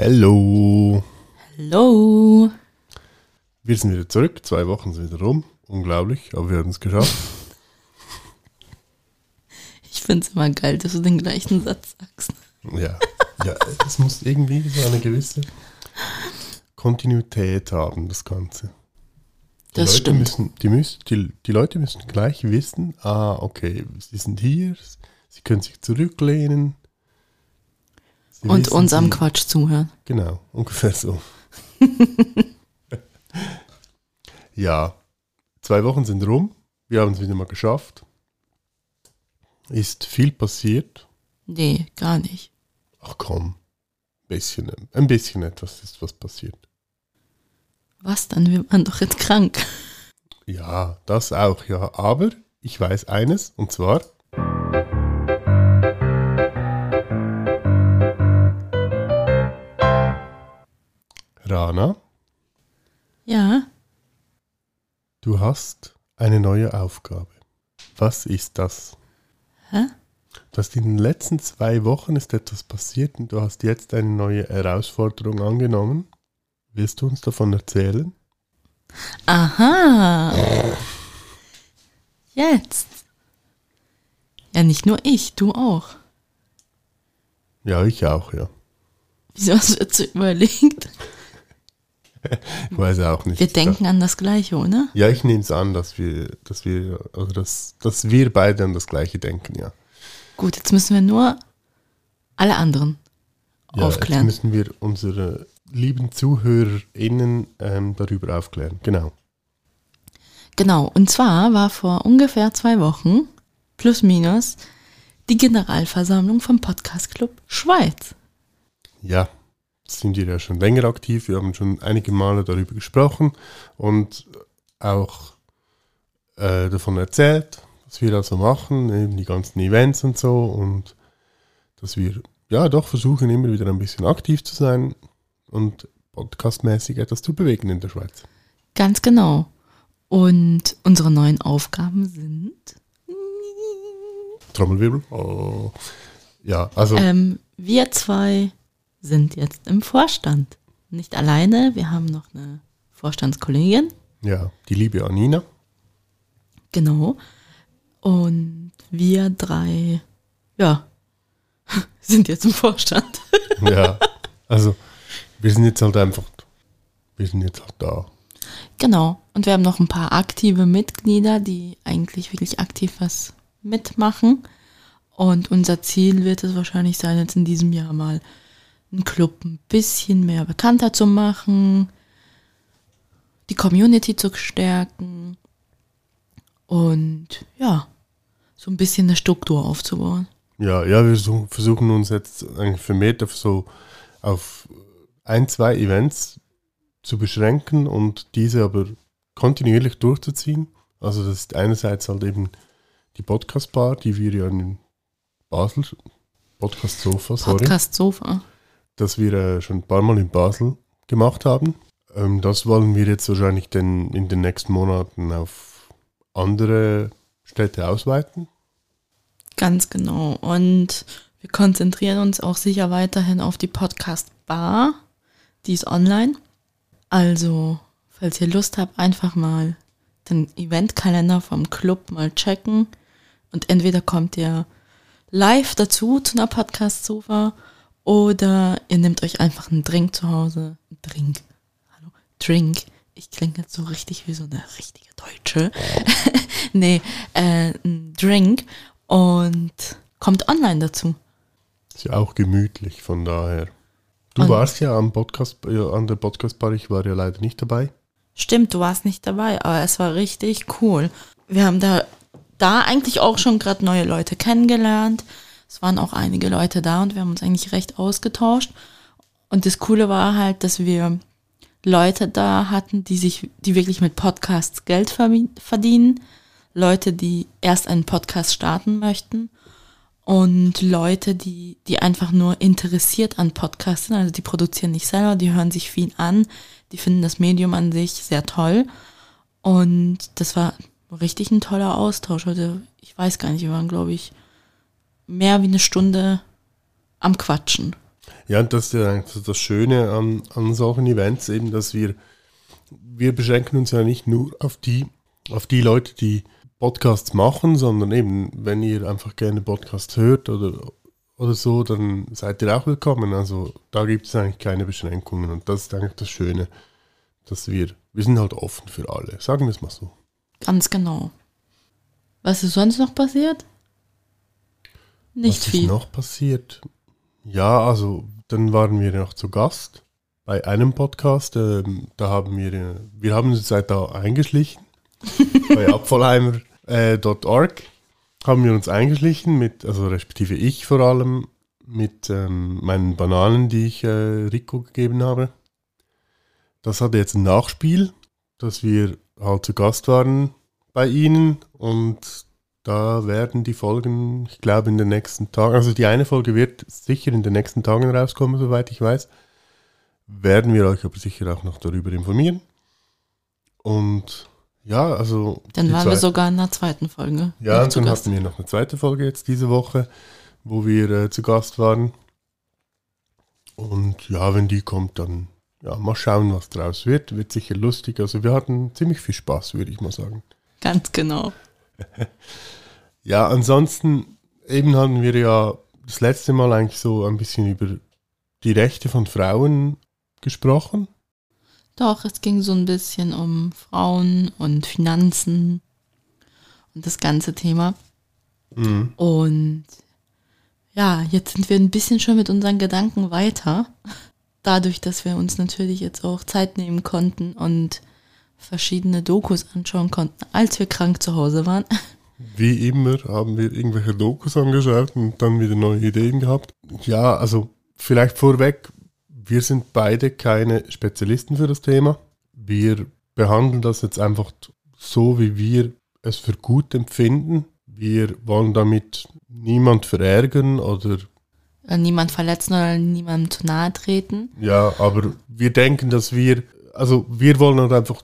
Hallo. Hallo. Wir sind wieder zurück. Zwei Wochen sind wieder rum. Unglaublich, aber wir haben es geschafft. Ich finde es immer geil, dass du den gleichen Satz sagst. Ja, ja, es muss irgendwie so eine gewisse Kontinuität haben, das Ganze. Die Das Leute stimmt. Müssen, die, müssen, die, die Leute müssen gleich wissen, ah, okay, sie sind hier, sie können sich zurücklehnen. Sie Und wissen, uns am Quatsch zuhören. Genau, ungefähr so. ja, zwei Wochen sind rum, wir haben es wieder mal geschafft. Ist viel passiert. Nee, gar nicht. Ach komm, bisschen, ein bisschen etwas ist was passiert. Was dann? Wir waren doch jetzt krank. Ja, das auch, ja. Aber ich weiß eines, und zwar. Rana, Ja, du hast eine neue Aufgabe. Was ist das? Hä? Du hast in den letzten zwei Wochen ist etwas passiert und du hast jetzt eine neue Herausforderung angenommen. Willst du uns davon erzählen? Aha. Jetzt. Ja, nicht nur ich, du auch. Ja, ich auch, ja. Wieso hast du jetzt so überlegt? Ich weiß auch nicht. Wir denken an das Gleiche, oder? Ja, ich nehme es an, dass wir, dass wir, also dass, dass wir beide an das Gleiche denken, ja. Gut, jetzt müssen wir nur alle anderen ja aufklären. Jetzt müssen wir unsere lieben ZuhörerInnen ähm, darüber aufklären. Genau. Genau, und zwar war vor ungefähr zwei Wochen, plus minus, die Generalversammlung vom Podcast Club Schweiz. Ja, sind wir ja schon länger aktiv. Wir haben schon einige Male darüber gesprochen und auch äh, davon erzählt, was wir da so machen, eben die ganzen Events und so und dass wir ja doch versuchen, immer wieder ein bisschen aktiv zu sein und podcastmäßig etwas zu bewegen in der Schweiz. Ganz genau. Und unsere neuen Aufgaben sind, Trommelwirbel. Oh. Ja, also ähm, wir zwei sind jetzt im Vorstand. Nicht alleine, wir haben noch eine Vorstandskollegin, ja, die liebe Anina. genau. Und wir drei, ja, sind jetzt im Vorstand. Ja, also wir sind jetzt halt einfach, wir sind jetzt halt da. Genau. Und wir haben noch ein paar aktive Mitglieder, die eigentlich wirklich aktiv was mitmachen. Und unser Ziel wird es wahrscheinlich sein, jetzt in diesem Jahr mal einen Club ein bisschen mehr bekannter zu machen, die Community zu stärken und ja, so ein bisschen eine Struktur aufzubauen. Ja, ja, wir versuchen uns jetzt eigentlich vermehrt auf so auf ein, zwei Events zu beschränken und diese aber kontinuierlich durchzuziehen. Also das ist einerseits halt eben die Podcast-Bar, die wir ja in Basel, Podcast-Sofa, sorry, Podcast Dass wir äh, schon ein paar Mal in Basel gemacht haben. Ähm, das wollen wir jetzt wahrscheinlich denn in den nächsten Monaten auf andere Städte ausweiten. Ganz genau. Und wir konzentrieren uns auch sicher weiterhin auf die Podcast Bar. Die ist online. Also, falls ihr Lust habt, einfach mal den Eventkalender vom Club mal checken. Und entweder kommt ihr live dazu zu einer Podcast-Sofa oder ihr nehmt euch einfach einen Drink zu Hause. Drink. Hallo? Drink. Ich klinge jetzt so richtig wie so eine richtige Deutsche. nee, äh, ein Drink und kommt online dazu. Ist ja auch gemütlich, von daher. Du Und- warst ja am Podcast, ja, an der Podcast-Bar, ich war ja leider nicht dabei. Stimmt, du warst nicht dabei, aber es war richtig cool. Wir haben da da eigentlich auch schon gerade neue Leute kennengelernt. Es waren auch einige Leute da und wir haben uns eigentlich recht ausgetauscht. Und das Coole war halt, dass wir Leute da hatten, die sich, die wirklich mit Podcasts Geld verdienen. Leute, die erst einen Podcast starten möchten und Leute, die, die einfach nur interessiert an Podcasts sind, also die produzieren nicht selber, die hören sich viel an, die finden das Medium an sich sehr toll. Und das war richtig ein toller Austausch. Also ich weiß gar nicht, wir waren, glaube ich, mehr wie eine Stunde am Quatschen. Ja, und das ist ja das Schöne an, an solchen Events eben, dass wir, wir beschränken uns ja nicht nur auf die, auf die Leute, die Podcasts machen, sondern eben, wenn ihr einfach gerne Podcasts hört oder, oder so, dann seid ihr auch willkommen. Also da gibt es eigentlich keine Beschränkungen und das ist eigentlich das Schöne, dass wir, wir sind halt offen für alle, sagen wir es mal so. Ganz genau. Was ist sonst noch passiert? Nicht Was viel. Was ist noch passiert? Ja, also dann waren wir noch zu Gast bei einem Podcast. Ähm, da haben wir, wir haben uns seit da eingeschlichen bei Abfallheimer äh, haben wir uns eingeschlichen, mit, also respektive ich vor allem, mit ähm, meinen Bananen, die ich äh, Rico gegeben habe. Das hatte jetzt ein Nachspiel, dass wir halt zu Gast waren bei ihnen und da werden die Folgen, ich glaube, in den nächsten Tagen, also die eine Folge wird sicher in den nächsten Tagen rauskommen, soweit ich weiß. Werden wir euch aber sicher auch noch darüber informieren. Und ja, also. Dann waren wir sogar in der zweiten Folge. Ja, und dann hatten wir noch eine zweite Folge jetzt diese Woche, wo wir äh, zu Gast waren. Und ja, wenn die kommt, dann ja, mal schauen, was draus wird. Wird sicher lustig. Also wir hatten ziemlich viel Spaß, würde ich mal sagen. Ganz genau. ja, ansonsten, eben hatten wir ja das letzte Mal eigentlich so ein bisschen über die Rechte von Frauen gesprochen. Doch, es ging so ein bisschen um Frauen und Finanzen und das ganze Thema. Mhm. Und ja, jetzt sind wir ein bisschen schon mit unseren Gedanken weiter. Dadurch, dass wir uns natürlich jetzt auch Zeit nehmen konnten und verschiedene Dokus anschauen konnten, als wir krank zu Hause waren. Wie immer haben wir irgendwelche Dokus angeschaut und dann wieder neue Ideen gehabt. Ja, also vielleicht vorweg, wir sind beide keine Spezialisten für das Thema. Wir behandeln das jetzt einfach so, wie wir es für gut empfinden. Wir wollen damit niemand verärgern oder niemand verletzen oder niemandem zu nahe treten. Ja, aber wir denken, dass wir, also wir wollen halt einfach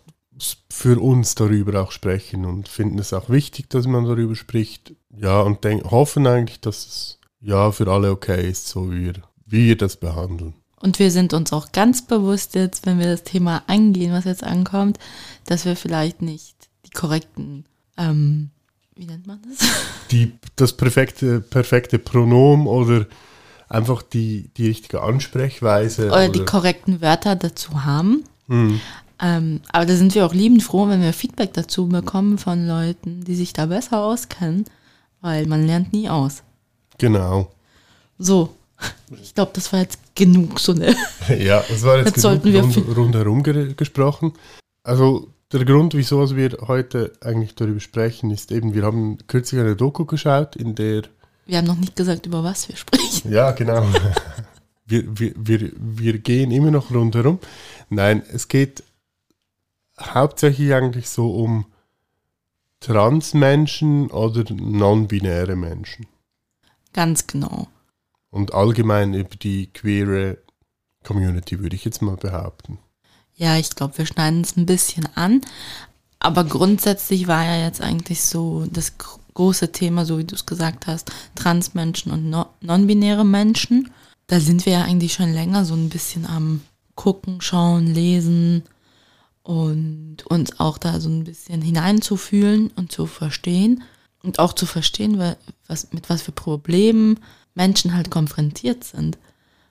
für uns darüber auch sprechen und finden es auch wichtig, dass man darüber spricht. Ja, und denk, hoffen eigentlich, dass es ja für alle okay ist, so wie wir, wie wir das behandeln. Und wir sind uns auch ganz bewusst jetzt, wenn wir das Thema angehen, was jetzt ankommt, dass wir vielleicht nicht die korrekten, ähm, wie nennt man das? Die, das perfekte, perfekte Pronom oder einfach die, die richtige Ansprechweise. Oder, oder die korrekten Wörter dazu haben. Mhm. Ähm, aber da sind wir auch liebend froh, wenn wir Feedback dazu bekommen von Leuten, die sich da besser auskennen, weil man lernt nie aus. Genau. So, ich glaube, das war jetzt genug so eine. Ja, das war jetzt, jetzt wir rund, rundherum ge gesprochen. Also der Grund, wieso wir heute eigentlich darüber sprechen, ist eben, wir haben kürzlich eine Doku geschaut, in der. Wir haben noch nicht gesagt, über was wir sprechen. Ja, genau. wir, wir, wir, wir gehen immer noch rundherum. Nein, es geht hauptsächlich eigentlich so um Transmenschen oder non-binäre Menschen. Ganz genau und allgemein über die queere Community, würde ich jetzt mal behaupten. Ja, ich glaube, wir schneiden es ein bisschen an. Aber grundsätzlich war ja jetzt eigentlich so das große Thema, so wie du es gesagt hast, Transmenschen und non-binäre Menschen. Da sind wir ja eigentlich schon länger so ein bisschen am gucken, schauen, lesen und uns auch da so ein bisschen hineinzufühlen und zu verstehen und auch zu verstehen, was, mit was für Problemen Menschen halt konfrontiert sind,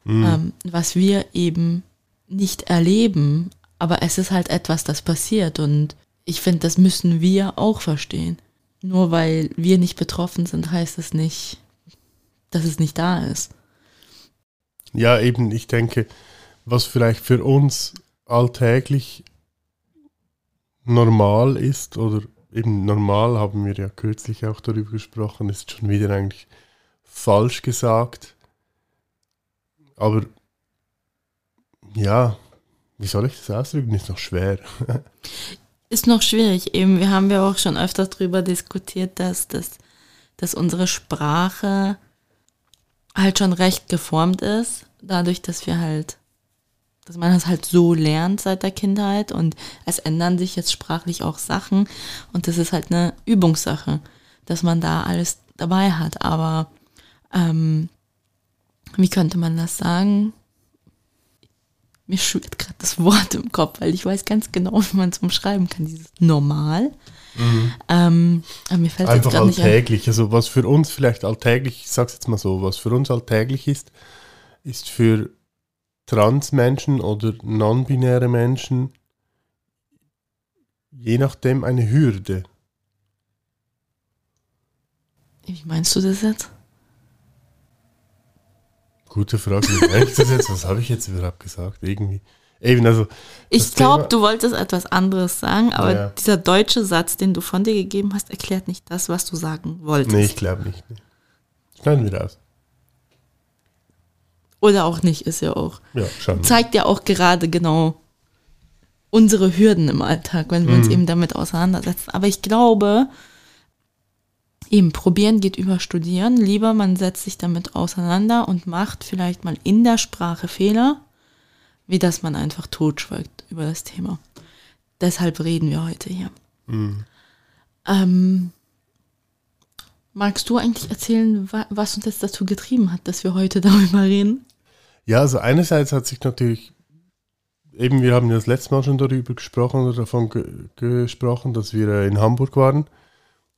mhm. ähm, was wir eben nicht erleben, aber es ist halt etwas, das passiert und ich finde, das müssen wir auch verstehen. Nur weil wir nicht betroffen sind, heißt es nicht, dass es nicht da ist. Ja, eben, ich denke, was vielleicht für uns alltäglich normal ist oder eben normal haben wir ja kürzlich auch darüber gesprochen, ist schon wieder eigentlich falsch gesagt. Aber ja, wie soll ich das ausdrücken? Ist noch schwer. ist noch schwierig. Eben, wir haben ja auch schon öfters darüber diskutiert, dass, dass, dass unsere Sprache halt schon recht geformt ist, dadurch, dass wir halt, dass man das halt so lernt seit der Kindheit und es ändern sich jetzt sprachlich auch Sachen und das ist halt eine Übungssache, dass man da alles dabei hat. Aber ähm, wie könnte man das sagen? Mir schwirrt gerade das Wort im Kopf, weil ich weiß ganz genau, wie man es umschreiben kann. Dieses normal. Mhm. Ähm, aber mir fällt Einfach alltäglich. Also was für uns vielleicht alltäglich, ich sag's jetzt mal so, was für uns alltäglich ist, ist für Transmenschen oder non-binäre Menschen je nachdem eine Hürde. Wie meinst du das jetzt? Gute Frage. Was habe ich jetzt überhaupt gesagt? Irgendwie. Eben, also. Ich glaube, du wolltest etwas anderes sagen, aber ja. dieser deutsche Satz, den du von dir gegeben hast, erklärt nicht das, was du sagen wolltest. Nee, ich glaube nicht. Nee. Schneiden wir aus. Oder auch nicht, ist ja auch. Ja, schon. Zeigt ja auch gerade genau unsere Hürden im Alltag, wenn wir mhm. uns eben damit auseinandersetzen. Aber ich glaube, eben probieren geht über studieren. Lieber man setzt sich damit auseinander und macht vielleicht mal in der Sprache Fehler, wie dass man einfach totschweigt über das Thema. Deshalb reden wir heute hier. Mhm. Ähm, magst du eigentlich erzählen, was uns jetzt dazu getrieben hat, dass wir heute darüber reden? Ja, also einerseits hat sich natürlich, eben wir haben ja das letzte Mal schon darüber gesprochen oder davon ge gesprochen, dass wir in Hamburg waren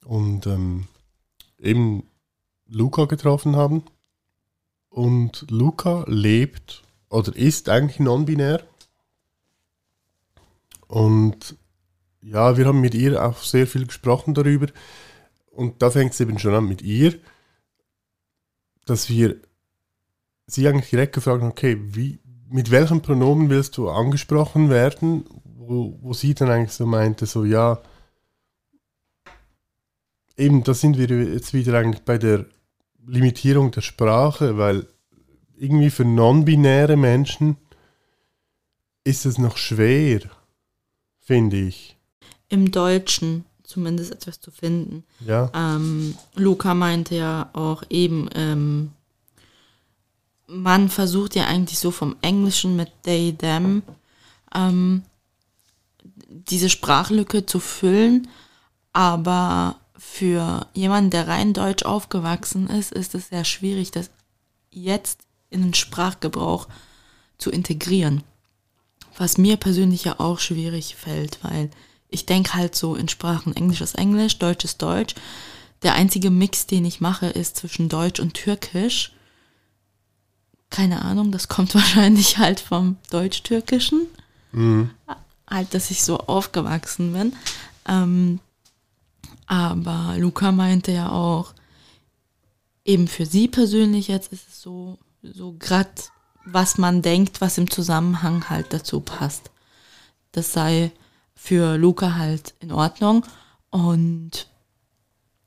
und ähm, eben Luca getroffen haben. Und Luca lebt oder ist eigentlich non-binär. Und ja, wir haben mit ihr auch sehr viel gesprochen darüber. Und da fängt es eben schon an mit ihr, dass wir sie eigentlich direkt gefragt haben, okay, wie, mit welchem Pronomen willst du angesprochen werden? Wo, wo sie dann eigentlich so meinte, so ja, eben, da sind wir jetzt wieder eigentlich bei der Limitierung der Sprache, weil irgendwie für non-binäre Menschen ist es noch schwer, finde ich. Im Deutschen zumindest etwas zu finden. Ja. Ähm, Luca meinte ja auch eben, ähm, man versucht ja eigentlich so vom Englischen mit they, them ähm, diese Sprachlücke zu füllen, aber für jemanden, der rein deutsch aufgewachsen ist, ist es sehr schwierig, das jetzt in den Sprachgebrauch zu integrieren. Was mir persönlich ja auch schwierig fällt, weil ich denke halt so in Sprachen, Englisch ist Englisch, Deutsch ist Deutsch. Der einzige Mix, den ich mache, ist zwischen Deutsch und Türkisch. Keine Ahnung, das kommt wahrscheinlich halt vom Deutsch-Türkischen. Mhm. Halt, dass ich so aufgewachsen bin. Ähm, aber Luca meinte ja auch, eben für sie persönlich jetzt ist es so, so grad, was man denkt, was im Zusammenhang halt dazu passt. Das sei für Luca halt in Ordnung. Und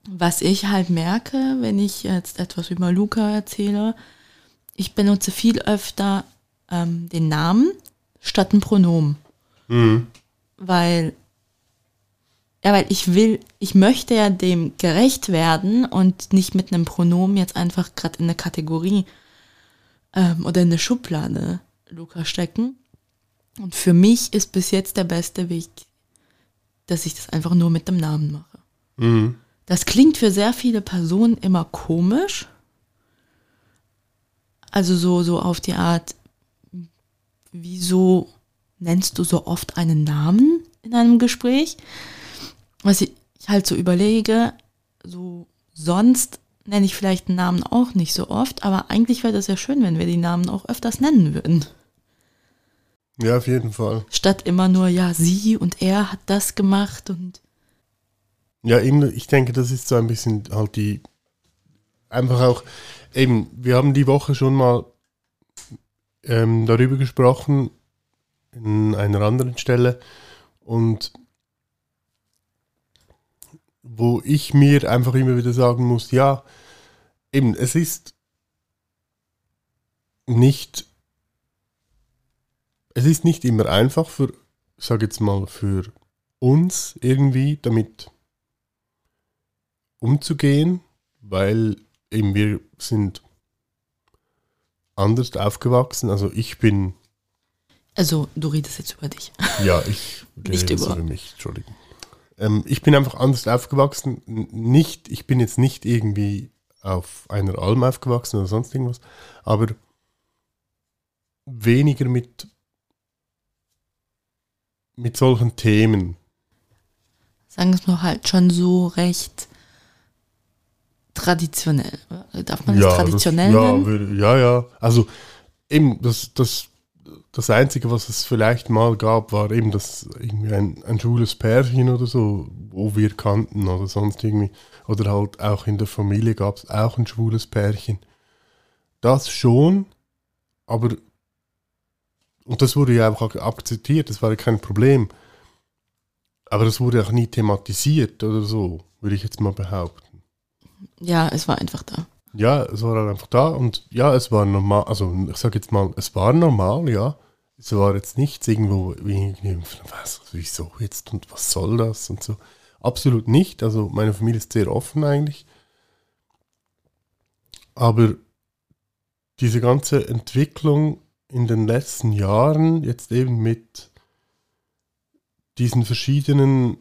was ich halt merke, wenn ich jetzt etwas über Luca erzähle, ich benutze viel öfter ähm, den Namen statt ein Pronomen. Mhm. Weil ja, weil ich will, ich möchte ja dem gerecht werden und nicht mit einem Pronomen jetzt einfach gerade in eine Kategorie ähm, oder in eine Schublade Luca stecken. Und für mich ist bis jetzt der beste Weg, dass ich das einfach nur mit dem Namen mache. Mhm. Das klingt für sehr viele Personen immer komisch. Also so, so auf die Art, wieso nennst du so oft einen Namen in einem Gespräch? was ich halt so überlege, so sonst nenne ich vielleicht einen Namen auch nicht so oft, aber eigentlich wäre das ja schön, wenn wir die Namen auch öfters nennen würden. Ja, auf jeden Fall. Statt immer nur, ja, sie und er hat das gemacht und. Ja, ich denke, das ist so ein bisschen halt die, einfach auch, eben, wir haben die Woche schon mal ähm, darüber gesprochen, in einer anderen Stelle. Und wo ich mir einfach immer wieder sagen muss, ja, eben, es ist nicht, es ist nicht immer einfach für, ich jetzt mal, für uns irgendwie damit umzugehen, weil eben wir sind anders aufgewachsen. Also ich bin. Also du redest jetzt über dich. Ja, ich Nicht rede über- über mich, Entschuldigung. Ähm, ich bin einfach anders aufgewachsen. Nicht, ich bin jetzt nicht irgendwie auf einer Alm aufgewachsen oder sonst irgendwas, aber weniger mit, mit solchen Themen. Sagen wir es mal halt schon so recht traditionell. Darf man das traditionell das, ja, nennen? ja, ja. Also eben das, das, das Einzige, was es vielleicht mal gab, war eben das irgendwie ein, ein schwules Pärchen oder so, wo wir kannten oder sonst irgendwie. Oder halt auch in der Familie gab es auch ein schwules Pärchen. Das schon, aber und das wurde ja auch ak- akzeptiert, das war ja kein Problem. Aber das wurde auch nie thematisiert oder so, würde ich jetzt mal behaupten. Ja, es war einfach da. Ja, es war halt einfach da und ja, es war normal, also ich sag jetzt mal, es war normal, ja. Es war jetzt nichts irgendwo, was, wieso jetzt und was soll das und so. Absolut nicht, also meine Familie ist sehr offen eigentlich. Aber diese ganze Entwicklung in den letzten Jahren, jetzt eben mit diesen verschiedenen,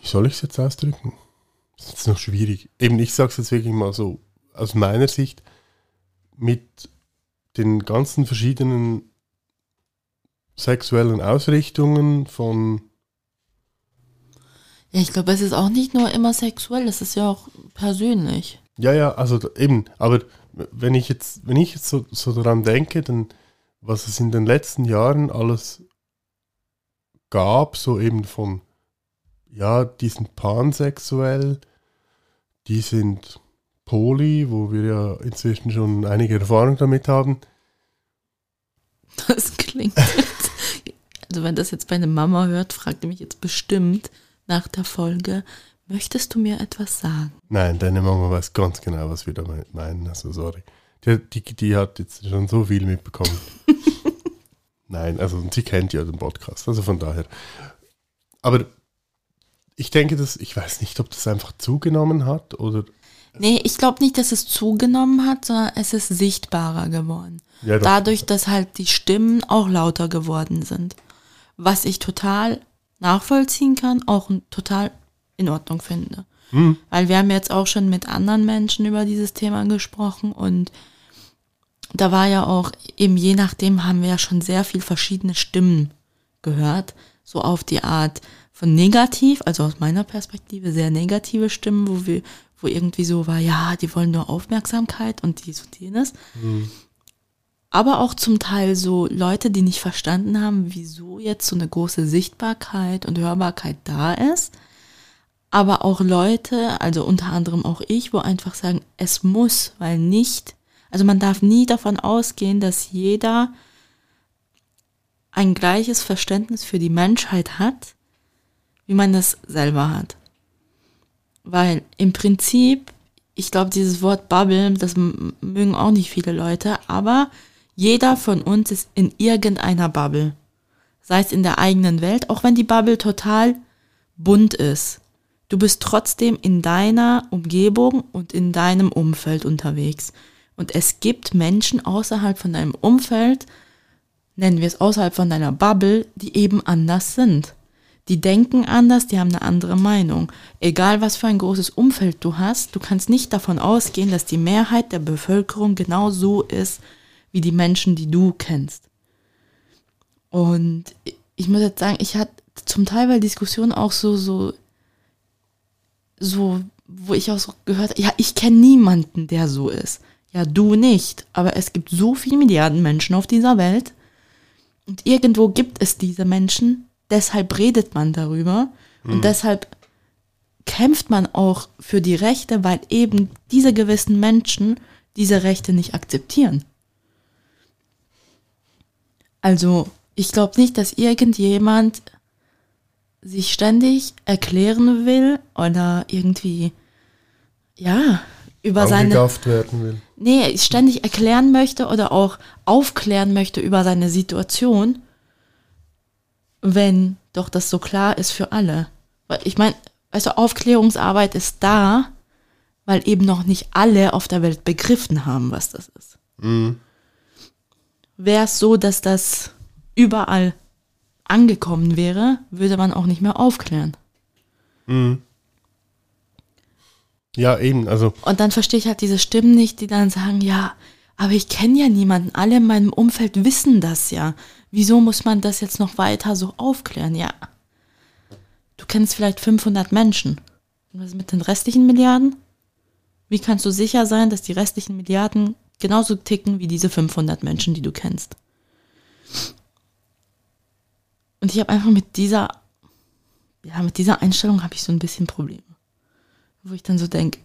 wie soll ich es jetzt ausdrücken? Das ist noch schwierig. Eben, ich sage es jetzt wirklich mal so aus meiner Sicht, mit den ganzen verschiedenen sexuellen Ausrichtungen von, Ja, ich glaube, es ist auch nicht nur immer sexuell, es ist ja auch persönlich. ja, ja, also eben, aber wenn ich jetzt, wenn ich jetzt so, so daran denke, dann, was es in den letzten Jahren alles gab, so eben von, ja, die sind pansexuell, die sind poly, wo wir ja inzwischen schon einige Erfahrung damit haben. Das klingt jetzt. Also, wenn das jetzt meine Mama hört, fragt die mich jetzt bestimmt nach der Folge: Möchtest du mir etwas sagen? Nein, deine Mama weiß ganz genau, was wir damit meinen. Also sorry. Die, die, die hat jetzt schon so viel mitbekommen. Nein, also sie kennt ja den Podcast, also von daher. Aber ich denke, dass ich weiß nicht, ob das einfach zugenommen hat oder Nee, ich glaube nicht, dass es zugenommen hat, sondern es ist sichtbarer geworden. ja, doch, Dadurch, dass halt die Stimmen auch lauter geworden sind. Was ich total nachvollziehen kann, auch total in Ordnung finde. Hm. Weil wir haben jetzt auch schon mit anderen Menschen über dieses Thema gesprochen und da war ja auch eben je nachdem haben wir ja schon sehr viel verschiedene Stimmen gehört. So auf die Art von negativ, also aus meiner Perspektive sehr negative Stimmen, wo wir, wo irgendwie so war, ja, die wollen nur Aufmerksamkeit und dies und jenes. Aber auch zum Teil so Leute, die nicht verstanden haben, wieso jetzt so eine große Sichtbarkeit und Hörbarkeit da ist. Aber auch Leute, also unter anderem auch ich, wo einfach sagen, es muss, weil nicht, also man darf nie davon ausgehen, dass jeder ein gleiches Verständnis für die Menschheit hat, wie man das selber hat. Weil im Prinzip, ich glaube, dieses Wort Bubble, das mögen auch nicht viele Leute, aber jeder von uns ist in irgendeiner Bubble. Sei es in der eigenen Welt, auch wenn die Bubble total bunt ist. Du bist trotzdem in deiner Umgebung und in deinem Umfeld unterwegs. Und es gibt Menschen außerhalb von deinem Umfeld, nennen wir es außerhalb von deiner Bubble, die eben anders sind. Die denken anders, die haben eine andere Meinung. Egal was für ein großes Umfeld du hast, du kannst nicht davon ausgehen, dass die Mehrheit der Bevölkerung genau so ist, wie die Menschen, die du kennst. Und ich muss jetzt sagen, ich hatte zum Teil bei Diskussionen auch so, so, so, wo ich auch so gehört habe, ja, ich kenne niemanden, der so ist. Ja, du nicht. Aber es gibt so viele Milliarden Menschen auf dieser Welt. Und irgendwo gibt es diese Menschen. Deshalb redet man darüber. Und deshalb kämpft man auch für die Rechte, weil eben diese gewissen Menschen diese Rechte nicht akzeptieren. Also, ich glaube nicht, dass irgendjemand sich ständig erklären will oder irgendwie, ja, über seine, werden will. nee, ständig erklären möchte oder auch aufklären möchte über seine Situation, wenn doch das so klar ist für alle. Weil ich meine, du, Aufklärungsarbeit ist da, weil eben noch nicht alle auf der Welt begriffen haben, was das ist. Mhm. Wäre es so, dass das überall angekommen wäre, würde man auch nicht mehr aufklären. Mhm. Ja, eben, also Und dann verstehe ich halt diese Stimmen nicht, die dann sagen, ja, aber ich kenne ja niemanden. Alle in meinem Umfeld wissen das ja. Wieso muss man das jetzt noch weiter so aufklären? Ja. Du kennst vielleicht 500 Menschen. Und was mit den restlichen Milliarden? Wie kannst du sicher sein, dass die restlichen Milliarden genauso ticken wie diese 500 Menschen, die du kennst? Und ich habe einfach mit dieser, ja, mit dieser Einstellung habe ich so ein bisschen Probleme. Wo ich dann so denke,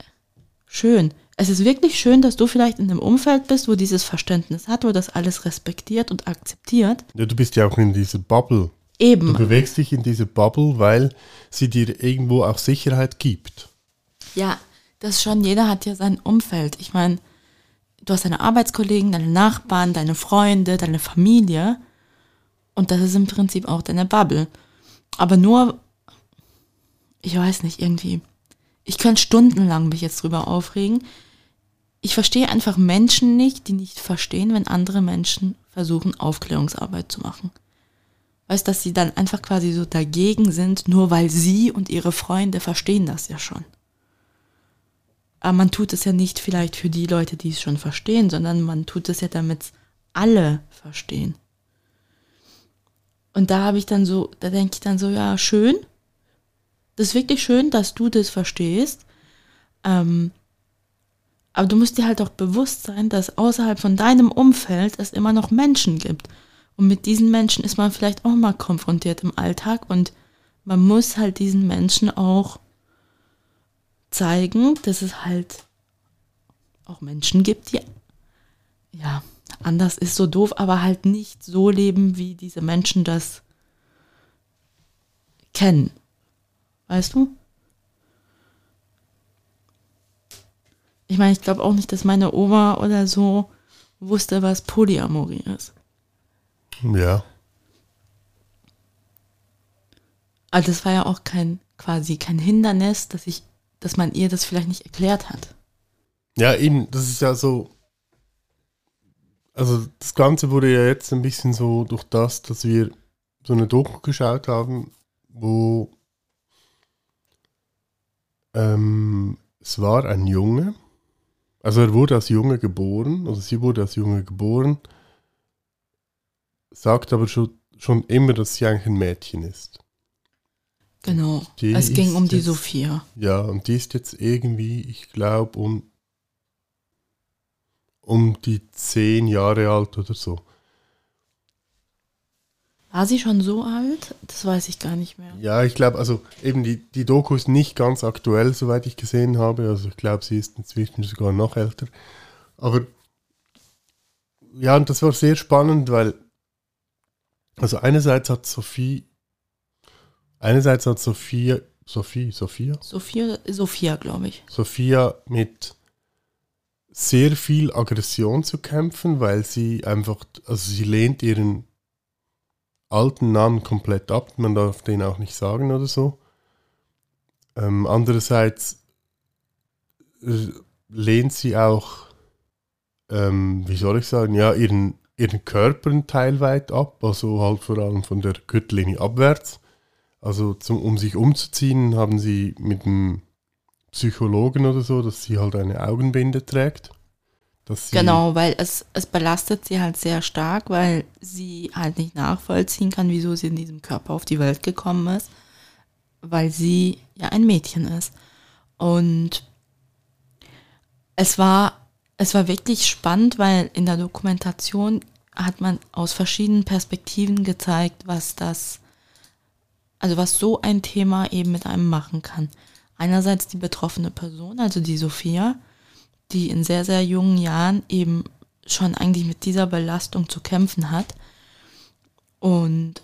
schön. Es ist wirklich schön, dass du vielleicht in einem Umfeld bist, wo dieses Verständnis hat, wo das alles respektiert und akzeptiert. ja, du bist ja auch in dieser Bubble. Du Eben. bewegst dich in dieser Bubble, weil sie dir irgendwo auch Sicherheit gibt. Ja, das schon. Jeder hat ja sein Umfeld. Ich meine, du hast deine Arbeitskollegen, deine Nachbarn, deine Freunde, deine Familie. Und das ist im Prinzip auch deine Bubble. Aber nur, ich weiß nicht, irgendwie. Ich könnte stundenlang mich jetzt drüber aufregen. Ich verstehe einfach Menschen nicht, die nicht verstehen, wenn andere Menschen versuchen, Aufklärungsarbeit zu machen. Weißt, dass sie dann einfach quasi so dagegen sind, nur weil sie und ihre Freunde verstehen das ja schon. Aber man tut es ja nicht vielleicht für die Leute, die es schon verstehen, sondern man tut es ja, damit alle verstehen. Und da habe ich dann so, da denke ich dann so, ja, schön. Das ist wirklich schön, dass du das verstehst. Ähm, aber du musst dir halt auch bewusst sein, dass außerhalb von deinem Umfeld es immer noch Menschen gibt. Und mit diesen Menschen ist man vielleicht auch mal konfrontiert im Alltag und man muss halt diesen Menschen auch zeigen, dass es halt auch Menschen gibt, die ja anders ist so doof, aber halt nicht so leben, wie diese Menschen das kennen. Weißt du? Ich meine, ich glaube auch nicht, dass meine Oma oder so wusste, was Polyamorie ist. Ja. Aber das war ja auch kein quasi kein Hindernis, dass ich, dass man ihr das vielleicht nicht erklärt hat. Ja, eben, das ist ja so. Also, das Ganze wurde ja jetzt ein bisschen so durch das, dass wir so eine Doku geschaut haben, wo ähm, es war ein Junge. Also, er wurde als Junge geboren, also sie wurde als Junge geboren, sagt aber schon, schon immer, dass sie eigentlich ein Mädchen ist. Genau. Die es ging um die jetzt- Sophia. Ja, und die ist jetzt irgendwie, ich glaube, um, um die zehn Jahre alt oder so. War sie schon so alt? Das weiß ich gar nicht mehr. Ja, ich glaube, also eben die, die Doku ist nicht ganz aktuell, soweit ich gesehen habe. Also ich glaube, sie ist inzwischen sogar noch älter. Aber ja, und das war sehr spannend, weil also einerseits hat Sophie, einerseits hat Sophie, Sophie, Sophia, Sophia, Sophia, glaube ich. Sophia mit sehr viel Aggression zu kämpfen, weil sie einfach, also sie lehnt ihren alten Namen komplett ab, man darf den auch nicht sagen oder so. Ähm, andererseits äh, lehnt sie auch, ähm, wie soll ich sagen, ja, ihren, ihren Körper einen Teil weit ab, also halt vor allem von der Gürtellinie abwärts. Also zum, um sich umzuziehen, haben sie mit dem Psychologen oder so, dass sie halt eine Augenbinde trägt. Genau, weil es, es belastet sie halt sehr stark, weil sie halt nicht nachvollziehen kann, wieso sie in diesem Körper auf die Welt gekommen ist, weil sie ja ein Mädchen ist. Und es war, es war wirklich spannend, weil in der Dokumentation hat man aus verschiedenen Perspektiven gezeigt, was das, also was so ein Thema eben mit einem machen kann. Einerseits die betroffene Person, also die Sophia, die in sehr, sehr jungen Jahren eben schon eigentlich mit dieser Belastung zu kämpfen hat. Und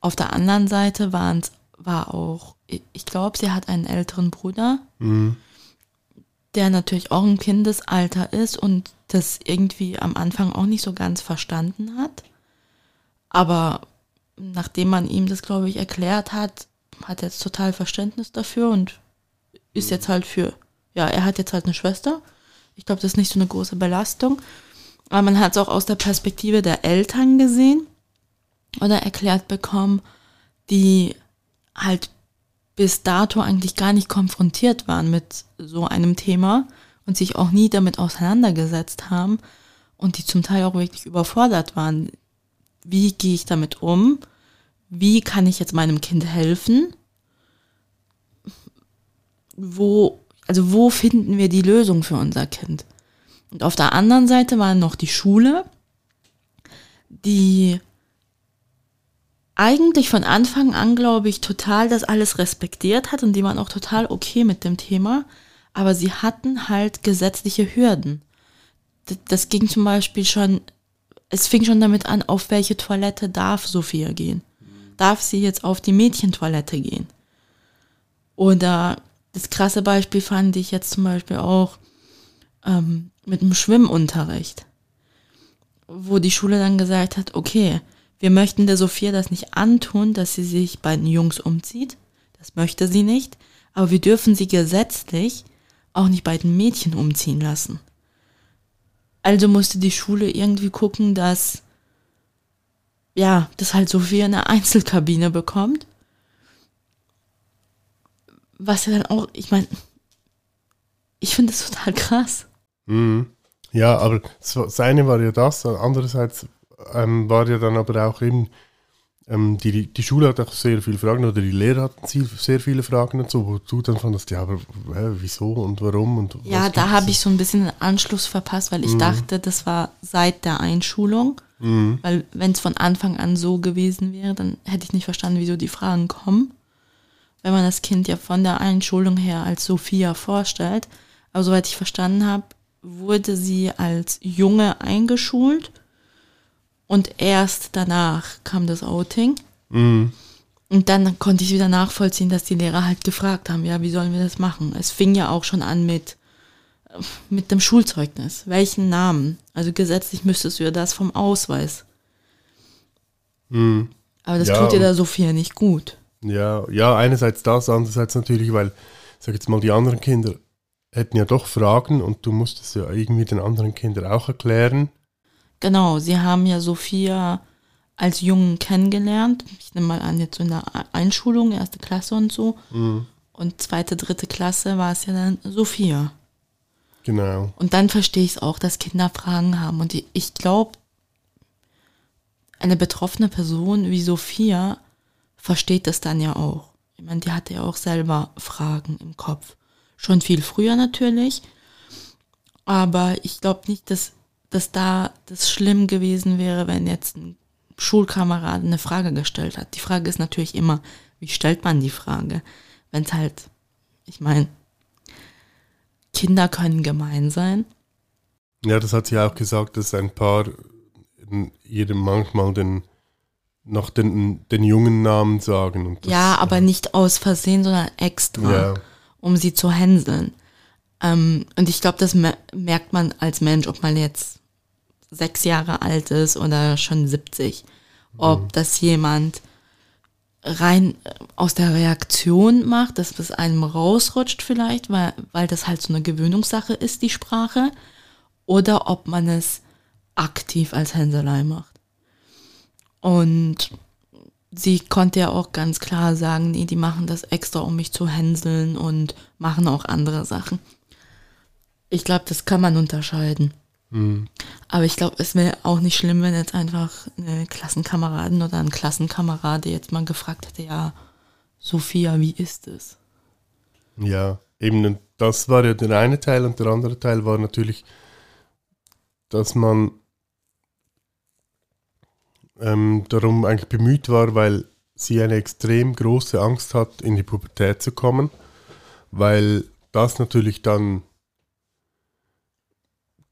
auf der anderen Seite waren es war auch, ich glaube, sie hat einen älteren Bruder, Mhm. der natürlich auch im Kindesalter ist und das irgendwie am Anfang auch nicht so ganz verstanden hat. Aber nachdem man ihm das, glaube ich, erklärt hat, hat er jetzt total Verständnis dafür und ist jetzt halt für, ja, er hat jetzt halt eine Schwester. Ich glaube, das ist nicht so eine große Belastung. Aber man hat es auch aus der Perspektive der Eltern gesehen oder erklärt bekommen, die halt bis dato eigentlich gar nicht konfrontiert waren mit so einem Thema und sich auch nie damit auseinandergesetzt haben und die zum Teil auch wirklich überfordert waren. Wie gehe ich damit um? Wie kann ich jetzt meinem Kind helfen? Wo, also wo finden wir die Lösung für unser Kind? Und auf der anderen Seite war noch die Schule, die eigentlich von Anfang an, glaube ich, total das alles respektiert hat und die waren auch total okay mit dem Thema, aber sie hatten halt gesetzliche Hürden. Das ging zum Beispiel schon, es fing schon damit an, auf welche Toilette darf Sophia gehen. Darf sie jetzt auf die Mädchentoilette gehen? Oder das krasse Beispiel fand ich jetzt zum Beispiel auch ähm, mit dem Schwimmunterricht, wo die Schule dann gesagt hat, okay, wir möchten der Sophia das nicht antun, dass sie sich bei den Jungs umzieht. Das möchte sie nicht. Aber wir dürfen sie gesetzlich auch nicht bei den Mädchen umziehen lassen. Also musste die Schule irgendwie gucken, dass, ja, dass halt Sophia eine Einzelkabine bekommt. Was ja dann auch, ich meine, ich finde das total krass. Mhm. Ja, aber das eine war ja das, andererseits ähm, war ja dann aber auch eben, ähm, die, die Schule hat auch sehr viele Fragen oder die Lehrer hatten sehr viele Fragen und so, wo du dann fandest, ja, aber hä, wieso und warum und Ja, da habe ich so ein bisschen den Anschluss verpasst, weil ich dachte, das war seit der Einschulung. Weil wenn es von Anfang an so gewesen wäre, dann hätte ich nicht verstanden, wieso die Fragen kommen. Wenn man das Kind ja von der Einschulung her als Sophia vorstellt. Aber soweit ich verstanden habe, wurde sie als Junge eingeschult und erst danach kam das Outing. Mhm. Und dann konnte ich wieder nachvollziehen, dass die Lehrer halt gefragt haben, ja, wie sollen wir das machen? Es fing ja auch schon an mit, äh, mit dem Schulzeugnis. Welchen Namen? Also gesetzlich müsstest du ja das vom Ausweis. Mhm. Aber das Ja, tut dir der Sophia nicht gut. Ja, ja, einerseits das, andererseits natürlich, weil, sag jetzt mal, die anderen Kinder hätten ja doch Fragen und du musst es ja irgendwie den anderen Kindern auch erklären. Genau, sie haben ja Sophia als Jungen kennengelernt. Ich nehme mal an, jetzt so in der Einschulung, erste Klasse und so. Und zweite, dritte Klasse war es ja dann Sophia. Genau. Und dann verstehe ich es auch, dass Kinder Fragen haben. Und ich glaube, eine betroffene Person wie Sophia versteht das dann ja auch. Ich meine, die hatte ja auch selber Fragen im Kopf. Schon viel früher natürlich. Aber ich glaube nicht, dass, dass da das schlimm gewesen wäre, wenn jetzt ein Schulkamerad eine Frage gestellt hat. Die Frage ist natürlich immer, wie stellt man die Frage? Wenn es halt, ich meine, Kinder können gemein sein. Ja, das hat sie auch gesagt, dass ein Paar jedem manchmal den noch den, den jungen Namen sagen. Und das, ja, aber nicht aus Versehen, sondern extra, Ja. um sie zu hänseln. Ähm, und ich glaube, das me merkt man als Mensch, ob man jetzt sechs Jahre alt ist oder schon 70. Ob das jemand rein äh, aus der Reaktion macht, dass es einem rausrutscht vielleicht, weil, weil das halt so eine Gewöhnungssache ist, die Sprache, oder ob man es aktiv als Hänselei macht. Und sie konnte ja auch ganz klar sagen, nee, die machen das extra, um mich zu hänseln und machen auch andere Sachen. Ich glaube, das kann man unterscheiden. Mhm. Aber ich glaube, es wäre auch nicht schlimm, wenn jetzt einfach eine Klassenkameradin oder ein Klassenkamerad jetzt mal gefragt hätte, ja, Sophia, wie ist es? Ja, eben, das war ja der eine Teil und der andere Teil war natürlich, dass man ähm, darum eigentlich bemüht war, weil sie eine extrem große Angst hat, in die Pubertät zu kommen, weil das natürlich dann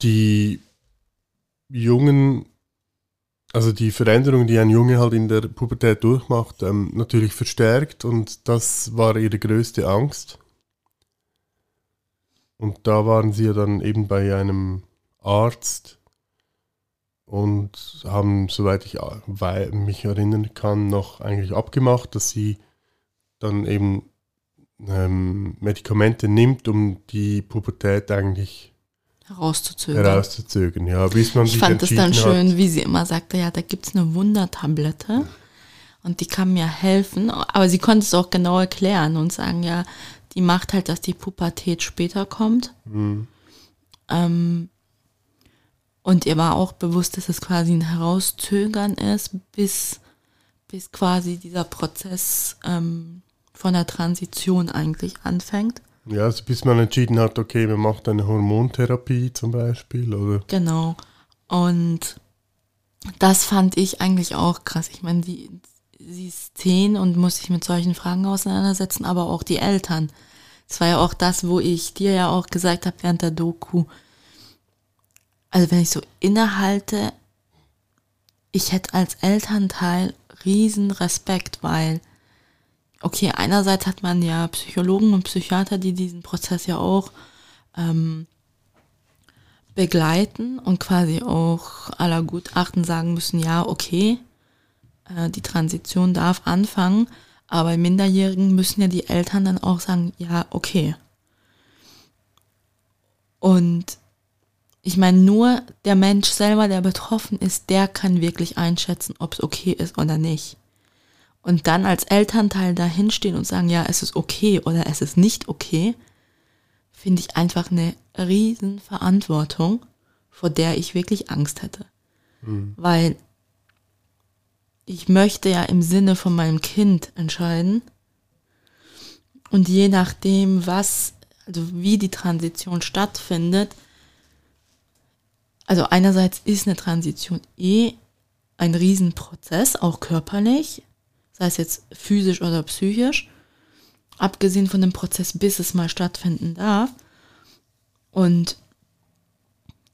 die Jungen also die Veränderung, die ein Junge halt in der Pubertät durchmacht, ähm, natürlich verstärkt und das war ihre größte Angst. Und da waren sie ja dann eben bei einem Arzt und haben, soweit ich mich erinnern kann, noch eigentlich abgemacht, dass sie dann eben ähm, Medikamente nimmt, um die Pubertät eigentlich herauszuzögern. herauszuzögern ja, bis man ich fand es dann schön, hat. wie sie immer sagte, ja, da gibt es eine Wundertablette und die kann mir helfen, aber sie konnte es auch genau erklären und sagen, ja, die macht halt, dass die Pubertät später kommt. Mhm. Ähm, und ihr war auch bewusst, dass es quasi ein Herauszögern ist, bis, bis quasi dieser Prozess ähm, von der Transition eigentlich anfängt. Ja, also bis man entschieden hat, okay, man macht eine Hormontherapie zum Beispiel, oder? Genau. Und das fand ich eigentlich auch krass. Ich meine, die, sie ist zehn und muss sich mit solchen Fragen auseinandersetzen, aber auch die Eltern. Das war ja auch das, wo ich dir ja auch gesagt habe während der Doku. Also wenn ich so innehalte, ich hätte als Elternteil riesen Respekt, weil okay, einerseits hat man ja Psychologen und Psychiater, die diesen Prozess ja auch ähm, begleiten und quasi auch aller Gutachten sagen müssen, ja, okay, äh, die Transition darf anfangen, aber bei Minderjährigen müssen ja die Eltern dann auch sagen, ja, okay. Und ich meine, nur der Mensch selber, der betroffen ist, der kann wirklich einschätzen, ob es okay ist oder nicht und dann als Elternteil dahinstehen und sagen, ja, es ist okay oder es ist nicht okay, finde ich einfach eine riesen Verantwortung, vor der ich wirklich Angst hätte. Mhm. Weil ich möchte ja im Sinne von meinem Kind entscheiden. Und je nachdem, was, also wie die Transition stattfindet, also einerseits ist eine Transition eh ein Riesenprozess, auch körperlich, sei es jetzt physisch oder psychisch, abgesehen von dem Prozess, bis es mal stattfinden darf. Und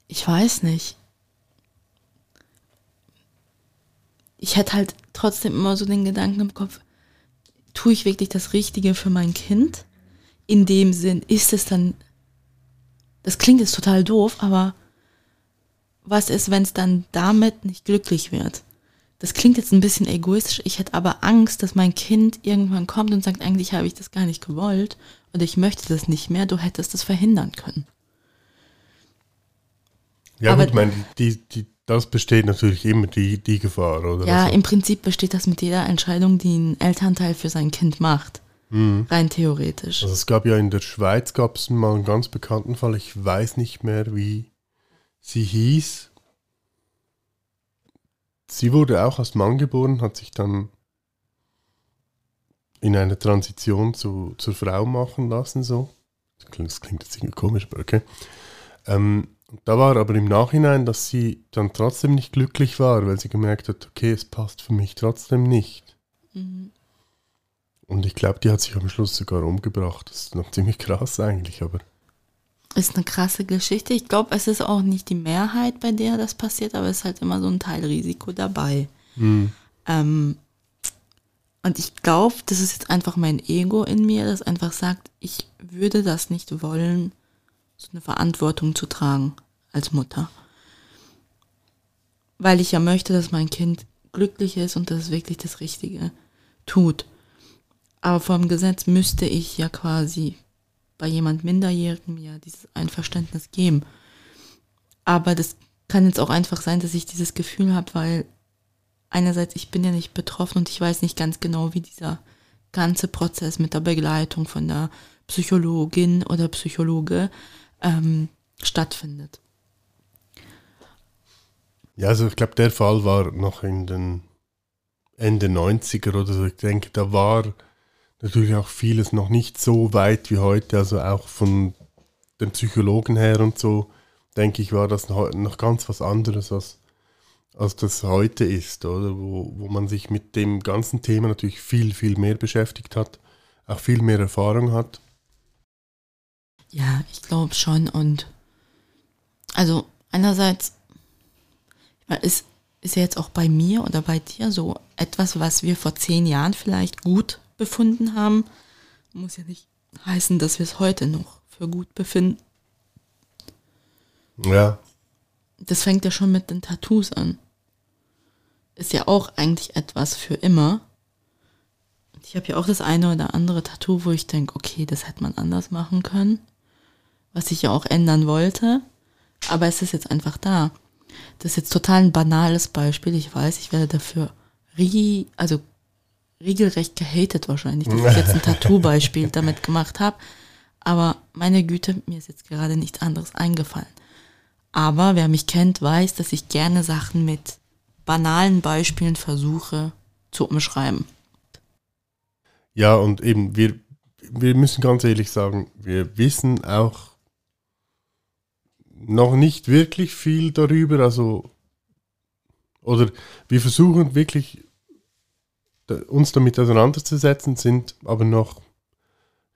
ich weiß nicht. Ich hätte halt trotzdem immer so den Gedanken im Kopf, tue ich wirklich das Richtige für mein Kind? In dem Sinn, ist es dann, das klingt jetzt total doof, aber was ist, wenn es dann damit nicht glücklich wird? das klingt jetzt ein bisschen egoistisch, ich hätte aber Angst, dass mein Kind irgendwann kommt und sagt, eigentlich habe ich das gar nicht gewollt und ich möchte das nicht mehr, du hättest das verhindern können. Ja aber, gut, ich meine, die, die, das besteht natürlich immer die, die Gefahr, oder? Ja, also. im Prinzip besteht das mit jeder Entscheidung, die ein Elternteil für sein Kind macht. Mhm. Rein theoretisch. Also es gab ja in der Schweiz gab es mal einen ganz bekannten Fall, ich weiß nicht mehr, wie sie hieß, sie wurde auch als Mann geboren, hat sich dann in einer Transition zu, zur Frau machen lassen, so. Das klingt jetzt irgendwie komisch, aber okay. Ähm, da war aber im Nachhinein, dass sie dann trotzdem nicht glücklich war, weil sie gemerkt hat, okay, es passt für mich trotzdem nicht. Mhm. Und ich glaube, die hat sich am Schluss sogar umgebracht. Das ist noch ziemlich krass eigentlich, aber. Ist eine krasse Geschichte. Ich glaube, es ist auch nicht die Mehrheit, bei der das passiert, aber es ist halt immer so ein Teil Risiko dabei. Mhm. Ähm, und ich glaube, das ist jetzt einfach mein Ego in mir, das einfach sagt, ich würde das nicht wollen, so eine Verantwortung zu tragen als Mutter. Weil ich ja möchte, dass mein Kind glücklich ist und dass es wirklich das Richtige tut. Aber vom Gesetz müsste ich ja quasi bei jemand Minderjährigem ja dieses Einverständnis geben. Aber das kann jetzt auch einfach sein, dass ich dieses Gefühl habe, weil einerseits ich bin ja nicht betroffen und ich weiß nicht ganz genau, wie dieser ganze Prozess mit der Begleitung von der Psychologin oder Psychologe ähm, stattfindet. Ja, also ich glaube, der Fall war noch in den Ende 90er oder so. Ich denke, da war natürlich auch vieles noch nicht so weit wie heute, also auch von den Psychologen her und so, denke ich, war das noch, ganz was anderes, als, als das heute ist, oder? Wo, wo man sich mit dem ganzen Thema natürlich viel, viel mehr beschäftigt hat, auch viel mehr Erfahrung hat. Ja, ich glaube schon. Und also einerseits, es ist ja jetzt auch bei mir oder bei dir so etwas, was wir vor zehn Jahren vielleicht gut befunden haben, muss ja nicht heißen, dass wir es heute noch für gut befinden. Ja. Das fängt ja schon mit den Tattoos an. Ist ja auch eigentlich etwas für immer. Ich habe ja auch das eine oder andere Tattoo, wo ich denke, okay, das hätte man anders machen können, was ich ja auch ändern wollte, aber es ist jetzt einfach da. Das ist jetzt total ein banales Beispiel. Ich weiß, ich werde dafür rie, also regelrecht gehatet wahrscheinlich, dass ich jetzt ein Tattoo-Beispiel damit gemacht habe. Aber meine Güte, mir ist jetzt gerade nichts anderes eingefallen. Aber wer mich kennt, weiß, dass ich gerne Sachen mit banalen Beispielen versuche zu umschreiben. Ja, und eben, wir, wir müssen ganz ehrlich sagen, wir wissen auch noch nicht wirklich viel darüber, also, oder wir versuchen wirklich uns damit auseinanderzusetzen, sind aber noch,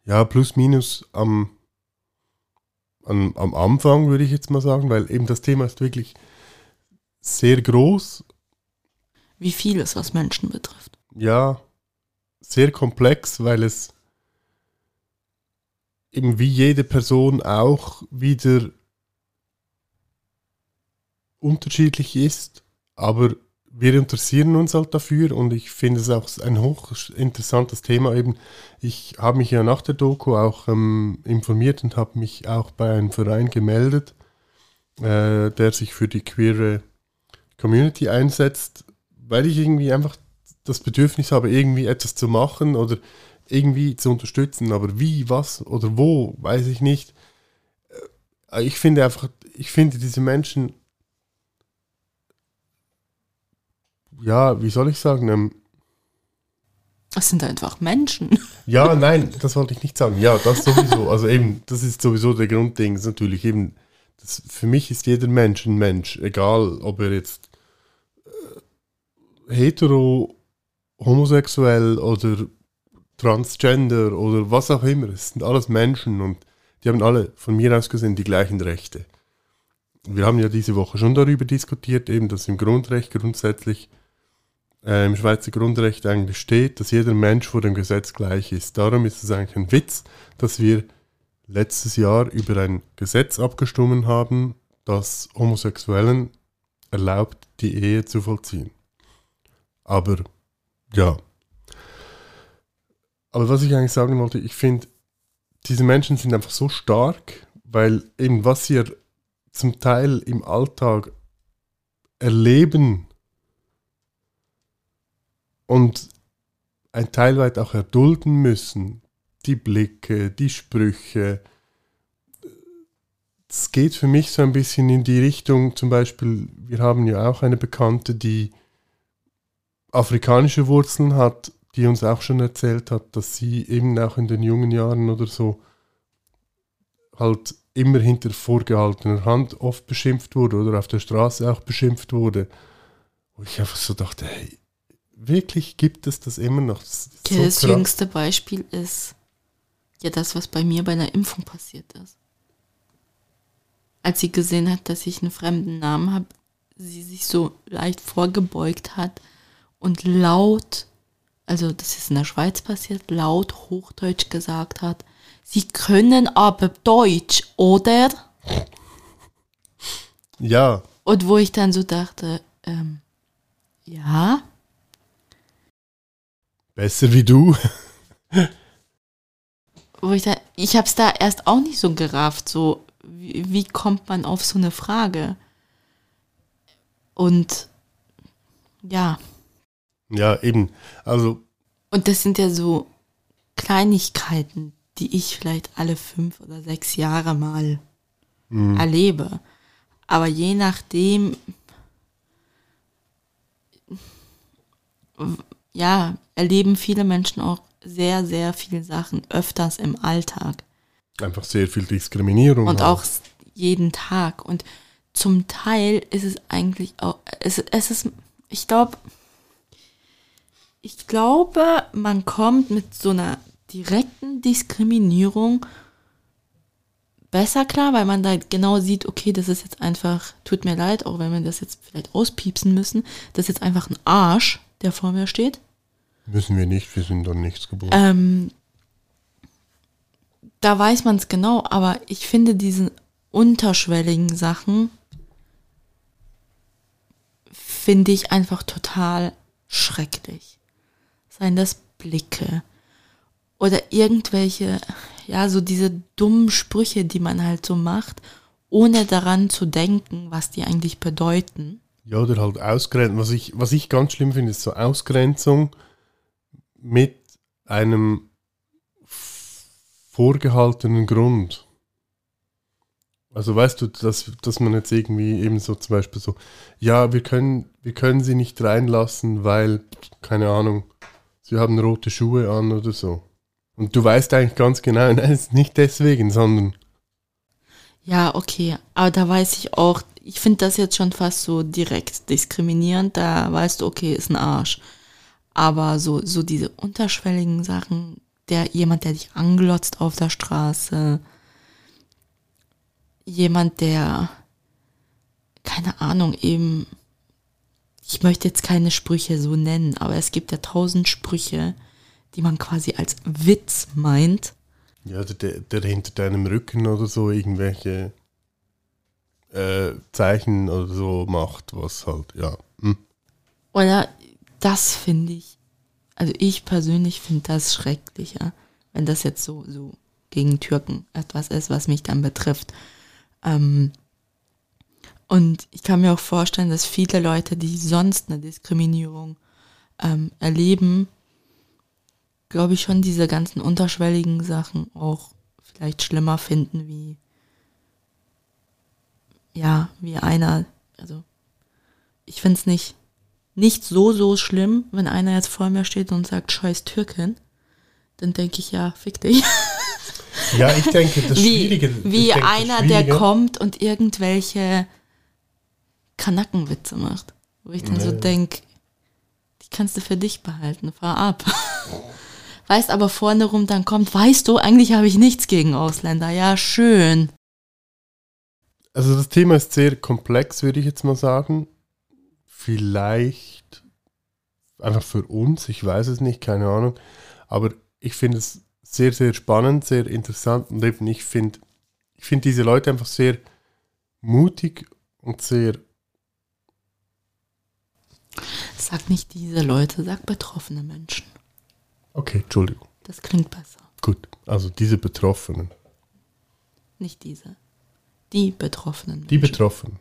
ja, plus minus am, am, am Anfang, würde ich jetzt mal sagen, weil eben das Thema ist wirklich sehr groß. Wie viel es was Menschen betrifft. Ja, sehr komplex, weil es eben wie jede Person auch wieder unterschiedlich ist, aber wir interessieren uns halt dafür und ich finde es auch ein hochinteressantes Thema eben. Ich habe mich ja nach der Doku auch ähm, informiert und habe mich auch bei einem Verein gemeldet, äh, der sich für die queere Community einsetzt, weil ich irgendwie einfach das Bedürfnis habe, irgendwie etwas zu machen oder irgendwie zu unterstützen. Aber wie, was oder wo, weiß ich nicht. Äh, ich finde einfach, ich finde diese Menschen ja, wie soll ich sagen? Ähm, das sind einfach Menschen. Ja, nein, das wollte ich nicht sagen. Ja, das sowieso. Also eben, das ist sowieso der Grundding. Ist natürlich eben, das, für mich ist jeder Mensch ein Mensch, egal ob er jetzt äh, hetero, homosexuell oder transgender oder was auch immer. Es sind alles Menschen und die haben alle von mir aus gesehen die gleichen Rechte. Wir haben ja diese Woche schon darüber diskutiert, eben, dass im Grundrecht grundsätzlich äh, im Schweizer Grundrecht eigentlich steht, dass jeder Mensch vor dem Gesetz gleich ist. Darum ist es eigentlich ein Witz, dass wir letztes Jahr über ein Gesetz abgestimmt haben, das Homosexuellen erlaubt, die Ehe zu vollziehen. Aber ja. Aber was ich eigentlich sagen wollte, ich finde, diese Menschen sind einfach so stark, weil eben was sie zum Teil im Alltag erleben, und ein Teil weit auch erdulden müssen. Die Blicke, die Sprüche. Es geht für mich so ein bisschen in die Richtung, zum Beispiel, wir haben ja auch eine Bekannte, die afrikanische Wurzeln hat, die uns auch schon erzählt hat, dass sie eben auch in den jungen Jahren oder so halt immer hinter vorgehaltener Hand oft beschimpft wurde oder auf der Straße auch beschimpft wurde. Wo ich einfach so dachte, hey, wirklich gibt es das immer noch. Das, okay, so das jüngste Beispiel ist ja das, was bei mir bei einer Impfung passiert ist. Als sie gesehen hat, dass ich einen fremden Namen habe, sie sich so leicht vorgebeugt hat und laut, also das ist in der Schweiz passiert, laut Hochdeutsch gesagt hat, sie können aber Deutsch, oder? Ja. Und wo ich dann so dachte, ähm, ja, Besser wie du. Wo ich da, ich habe es da erst auch nicht so gerafft, so wie, wie kommt man auf so eine Frage? Und ja. Ja, eben. Also. Und das sind ja so Kleinigkeiten, die ich vielleicht alle fünf oder sechs Jahre mal mhm. erlebe. Aber je nachdem, ja, erleben viele Menschen auch sehr, sehr viele Sachen öfters im Alltag. Einfach sehr viel Diskriminierung. Und auch jeden Tag. Und zum Teil ist es eigentlich auch, es, es ist, ich glaube, ich glaube, man kommt mit so einer direkten Diskriminierung besser klar, weil man da genau sieht, okay, das ist jetzt einfach, tut mir leid, auch wenn wir das jetzt vielleicht auspiepsen müssen, das ist jetzt einfach ein Arsch, der vor mir steht. Müssen wir nicht, wir sind dann nichts geboren. Ähm, da weiß man es genau, aber ich finde diese unterschwelligen Sachen, finde ich einfach total schrecklich. Seien das Blicke oder irgendwelche, ja, so diese dummen Sprüche, die man halt so macht, ohne daran zu denken, was die eigentlich bedeuten. Ja, oder halt Ausgrenzung. Was ich, was ich ganz schlimm finde, ist so Ausgrenzung mit einem vorgehaltenen Grund. Also weißt du, dass, dass man jetzt irgendwie eben so zum Beispiel so, ja, wir können, wir können sie nicht reinlassen, weil, keine Ahnung, sie haben rote Schuhe an oder so. Und du weißt eigentlich ganz genau, nein, es ist nicht deswegen, sondern. Ja, okay, aber da weiß ich auch, ich finde das jetzt schon fast so direkt diskriminierend, da weißt du, okay, ist ein Arsch. Aber so, so diese unterschwelligen Sachen, der, jemand, der dich anglotzt auf der Straße, jemand, der, keine Ahnung, eben, ich möchte jetzt keine Sprüche so nennen, aber es gibt ja tausend Sprüche, die man quasi als Witz meint. Ja, der, der hinter deinem Rücken oder so irgendwelche äh, Zeichen oder so macht, was halt, ja. Hm. Oder das finde ich, also ich persönlich finde das schrecklicher, wenn das jetzt so, so gegen Türken etwas ist, was mich dann betrifft. Ähm, und ich kann mir auch vorstellen, dass viele Leute, die sonst eine Diskriminierung ähm, erleben, glaube ich, schon diese ganzen unterschwelligen Sachen auch vielleicht schlimmer finden, wie, ja, wie einer, also ich finde es nicht, nicht so, so schlimm, wenn einer jetzt vor mir steht und sagt, scheiß Türkin, dann denke ich, ja, fick dich. Ja, ich denke, das wie, Schwierige. Wie denke, einer, der kommt und irgendwelche Kanackenwitze macht. Wo ich dann nee. so denke, die kannst du für dich behalten, fahr ab. weißt aber vorne rum dann kommt, weißt du, eigentlich habe ich nichts gegen Ausländer. Ja, schön. Also das Thema ist sehr komplex, würde ich jetzt mal sagen. Vielleicht einfach für uns, ich weiß es nicht, keine Ahnung. Aber ich finde es sehr, sehr spannend, sehr interessant und eben ich finde ich find diese Leute einfach sehr mutig und sehr. Sag nicht diese Leute, sag betroffene Menschen. Okay, Entschuldigung. Das klingt besser. Gut, also diese Betroffenen. Nicht diese. Die Betroffenen. Menschen. Die Betroffenen.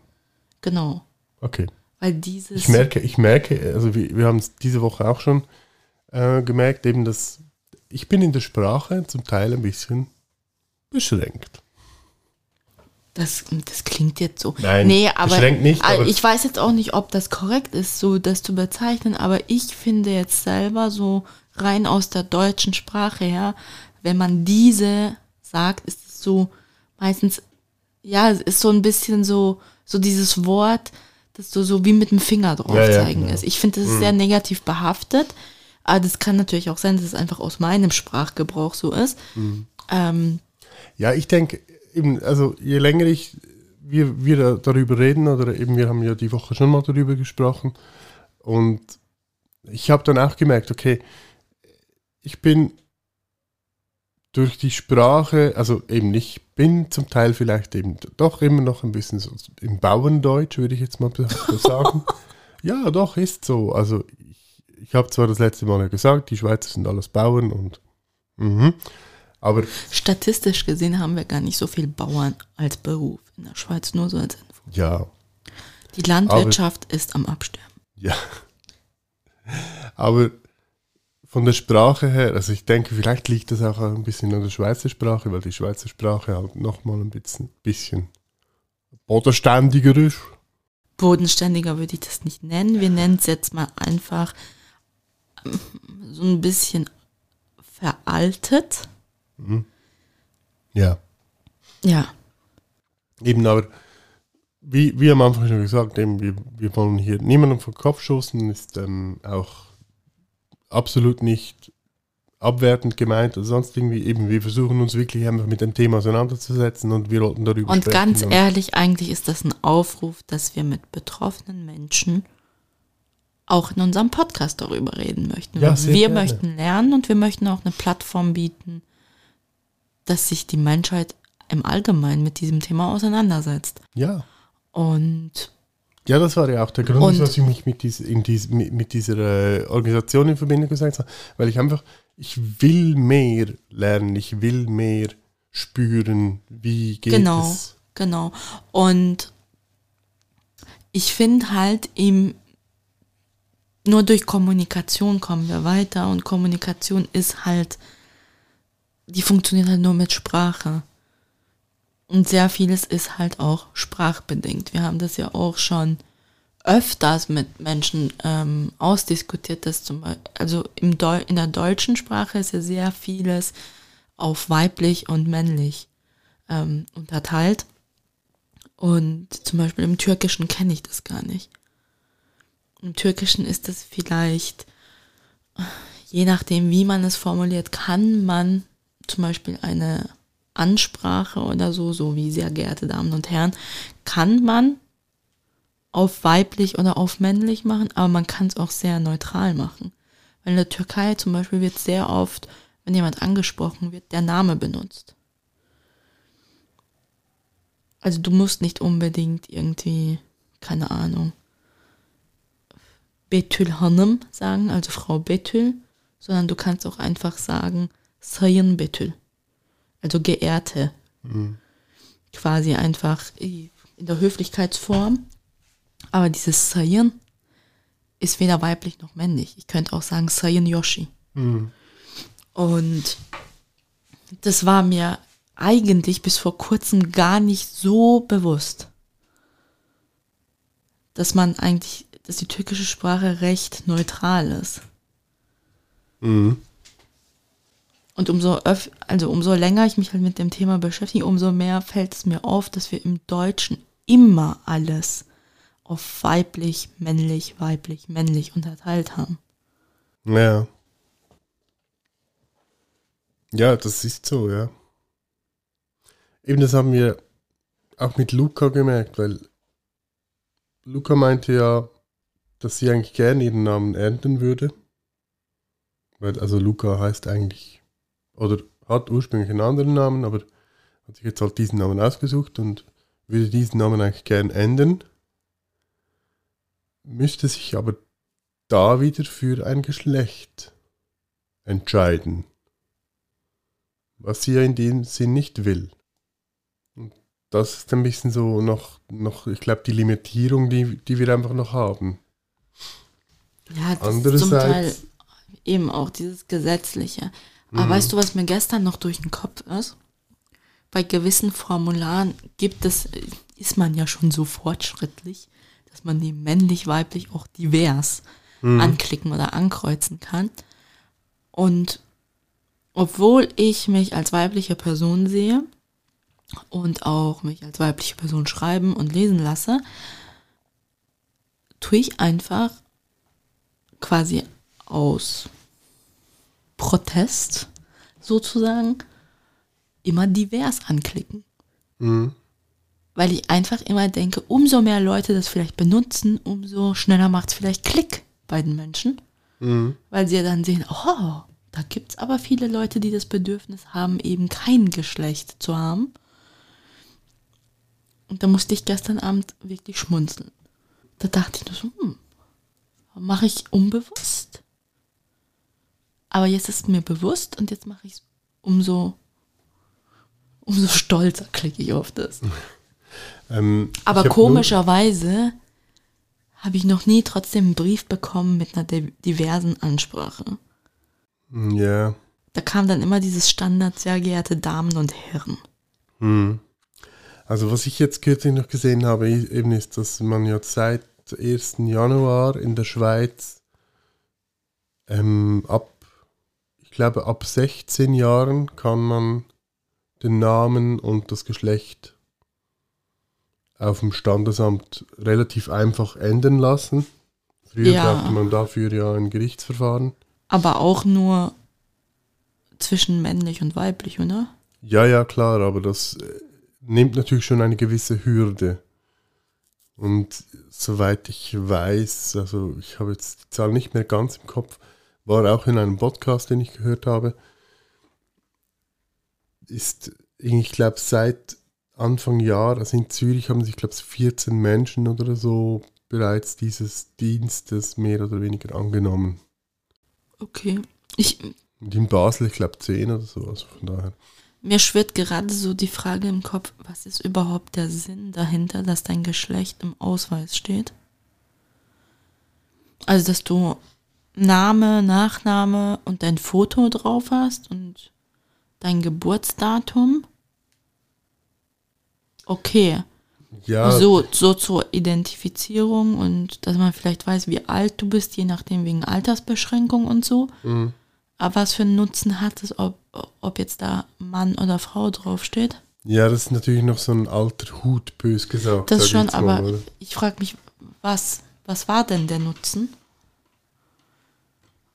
Genau. Okay. Weil dieses. Ich merke, ich merke, also wir, wir haben es diese Woche auch schon äh, gemerkt, eben, dass ich bin in der Sprache zum Teil ein bisschen beschränkt. Das, das klingt jetzt so. Nein, nee, aber, nicht, aber ich weiß jetzt auch nicht, ob das korrekt ist, so das zu bezeichnen, aber ich finde jetzt selber so rein aus der deutschen Sprache her, wenn man diese sagt, ist es so meistens, ja, es ist so ein bisschen so, so dieses Wort, das so, so wie mit dem Finger drauf ja, zeigen ja, genau. ist. Ich finde, das ist mhm. sehr negativ behaftet. Aber das kann natürlich auch sein, dass es einfach aus meinem Sprachgebrauch so ist. Mhm. Ähm, ja, ich denke, eben, also je länger ich, wir, wir darüber reden, oder eben wir haben ja die Woche schon mal darüber gesprochen, und ich habe dann auch gemerkt, okay, ich bin durch die Sprache, also eben ich bin zum Teil vielleicht eben doch immer noch ein bisschen so im Bauerndeutsch, würde ich jetzt mal sagen. ja, doch, ist so. Also ich habe zwar das letzte Mal ja gesagt, die Schweizer sind alles Bauern und mh, aber statistisch gesehen haben wir gar nicht so viel Bauern als Beruf in der Schweiz, nur so als Info. Ja. Die Landwirtschaft aber, ist am Absterben. Ja. Aber von der Sprache her, also ich denke, vielleicht liegt das auch ein bisschen an der Schweizer Sprache, weil die Schweizer Sprache halt nochmal ein bisschen, bisschen bodenständiger ist. Bodenständiger würde ich das nicht nennen. Wir nennen es jetzt mal einfach so ein bisschen veraltet. Mhm. Ja. Ja. Eben, aber wie, wie am Anfang schon gesagt, eben, wir, wir wollen hier niemanden vom Kopf stoßen, ist ähm, auch absolut nicht abwertend gemeint oder sonst irgendwie. Eben, wir versuchen uns wirklich einfach mit dem Thema auseinanderzusetzen und wir wollten darüber Und sprechen. ganz ehrlich, eigentlich ist das ein Aufruf, dass wir mit betroffenen Menschen auch in unserem Podcast darüber reden möchten. Ja, wir gerne. möchten lernen und wir möchten auch eine Plattform bieten, dass sich die Menschheit im Allgemeinen mit diesem Thema auseinandersetzt. Ja. Und Ja, das war ja auch der Grund, Und- dass ich mich mit, dies, dies, mit, mit dieser äh, Organisation in Verbindung gesetzt habe, weil ich einfach, ich will mehr lernen, ich will mehr spüren, wie geht genau, es. genau. Und ich finde halt eben, nur durch Kommunikation kommen wir weiter und Kommunikation ist halt, die funktioniert halt nur mit Sprache. Und sehr vieles ist halt auch sprachbedingt. Wir haben das ja auch schon öfters mit Menschen ähm, ausdiskutiert, dass zum Beispiel, also im in der deutschen Sprache ist ja sehr vieles auf weiblich und männlich ähm, unterteilt. Und zum Beispiel im Türkischen kenne ich das gar nicht. Im Türkischen ist es vielleicht, je nachdem, wie man es formuliert, kann man zum Beispiel eine Ansprache oder so, so wie sehr geehrte Damen und Herren, kann man auf weiblich oder auf männlich machen, aber man kann es auch sehr neutral machen. Weil in der Türkei zum Beispiel wird sehr oft, wenn jemand angesprochen wird, der Name benutzt. Also du musst nicht unbedingt irgendwie, keine Ahnung, Betül Hanım sagen, also Frau Betül, sondern du kannst auch einfach sagen Sayın Betül, also Geehrte. Quasi einfach in der Höflichkeitsform. Aber dieses Sayın ist weder weiblich noch männlich. Ich könnte auch sagen Sayın Yoshi. Und das war mir eigentlich bis vor kurzem gar nicht so bewusst, dass man eigentlich, dass die türkische Sprache recht neutral ist. Mhm. Und umso öf also umso länger ich mich halt mit dem Thema beschäftige, umso mehr fällt es mir auf, dass wir im Deutschen immer alles auf weiblich, männlich, weiblich, männlich unterteilt haben. Ja. Ja, das ist so, ja. Eben das haben wir auch mit Luca gemerkt, weil Luca meinte ja, dass sie eigentlich gerne ihren Namen ändern würde. Weil, also Luca heißt eigentlich, oder hat ursprünglich einen anderen Namen, aber hat sich jetzt halt diesen Namen ausgesucht und würde diesen Namen eigentlich gern ändern. Müsste sich aber da wieder für ein Geschlecht entscheiden. Was sie ja in dem Sinn nicht will. Und das ist ein bisschen so noch, noch ich glaube, die Limitierung, die, die wir einfach noch haben. Ja, das ist zum Teil Andererseits, eben auch dieses Gesetzliche. Aber Mhm. weißt du, was mir gestern noch durch den Kopf ist? Bei gewissen Formularen gibt es, ist man ja schon so fortschrittlich, dass man die männlich, weiblich auch divers Mhm. anklicken oder ankreuzen kann. Und obwohl ich mich als weibliche Person sehe und auch mich als weibliche Person schreiben und lesen lasse, tue ich einfach quasi aus Protest sozusagen immer divers anklicken. Mhm. Weil ich einfach immer denke, umso mehr Leute das vielleicht benutzen, umso schneller macht es vielleicht Klick bei den Menschen. Mhm. Weil sie ja dann sehen, oh, da gibt es aber viele Leute, die das Bedürfnis haben, eben kein Geschlecht zu haben. Und da musste ich gestern Abend wirklich schmunzeln. Da dachte ich nur so, hm, mache ich unbewusst. Aber jetzt ist mir bewusst und jetzt mache ich es umso, umso stolzer klicke ich auf das. Ähm, Aber komischerweise habe ich noch nie trotzdem einen Brief bekommen mit einer di- diversen Ansprache. Nur, ja. Da kam dann immer dieses Standard, sehr geehrte Damen und Herren. Mhm. Also was ich jetzt kürzlich noch gesehen habe, eben ist, dass man ja seit 1. Januar in der Schweiz ähm, ab, glaube ab 16 Jahren kann man den Namen und das Geschlecht auf dem Standesamt relativ einfach ändern lassen. Früher Ja. brauchte man dafür ja ein Gerichtsverfahren. Aber auch nur zwischen männlich und weiblich, oder? Ja, ja, klar, aber das äh, nimmt natürlich schon eine gewisse Hürde. Und soweit ich weiß, also ich habe jetzt die Zahl nicht mehr ganz im Kopf, war auch in einem Podcast, den ich gehört habe, ist, ich glaube, seit Anfang Jahr, also in Zürich haben sich, glaube ich, 14 Menschen oder so bereits dieses Dienstes mehr oder weniger angenommen. Okay. Ich, Und in Basel, ich glaube, 10 oder so, also von daher. mir schwirrt gerade so die Frage im Kopf, was ist überhaupt der Sinn dahinter, dass dein Geschlecht im Ausweis steht? Also, dass du Name, Nachname und dein Foto drauf hast und dein Geburtsdatum. Okay. Ja, So, so zur Identifizierung und dass man vielleicht weiß, wie alt du bist, je nachdem wegen Altersbeschränkung und so. mhm. Aber was für einen Nutzen hat es, ob, ob jetzt da Mann oder Frau draufsteht? ja, das ist natürlich noch so ein alter Hut, bös gesagt. Das schon, mal, aber oder? ich frage mich, was, was war denn der Nutzen?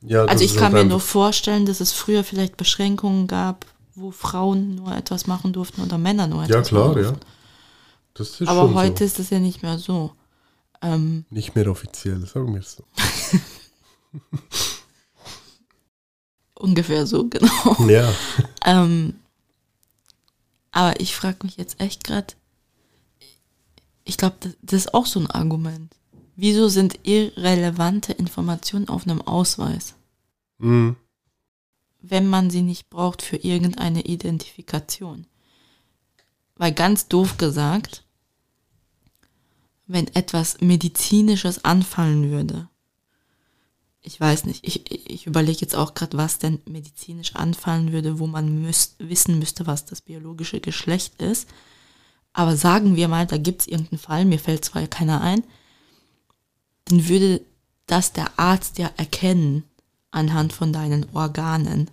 Ja, das Also ich kann halt mir nur vorstellen, dass es früher vielleicht Beschränkungen gab, wo Frauen nur etwas machen durften oder Männer nur Ja, etwas klar, machen ja. durften. Das ist Aber heute so. ist es ja nicht mehr so. Ähm, Nicht mehr offiziell, sagen wir es so. ungefähr so, genau. Ja, Ähm, aber ich frage mich jetzt echt gerade, ich glaube, das, das ist auch so ein Argument. Wieso sind irrelevante Informationen auf einem Ausweis, mhm. wenn man sie nicht braucht für irgendeine Identifikation? Weil ganz doof gesagt, wenn etwas Medizinisches anfallen würde, ich weiß nicht, ich, ich überlege jetzt auch gerade, was denn medizinisch anfallen würde, wo man müsst, wissen müsste, was das biologische Geschlecht ist. Aber sagen wir mal, da gibt es irgendeinen Fall, mir fällt zwar keiner ein, dann würde das der Arzt ja erkennen anhand von deinen Organen,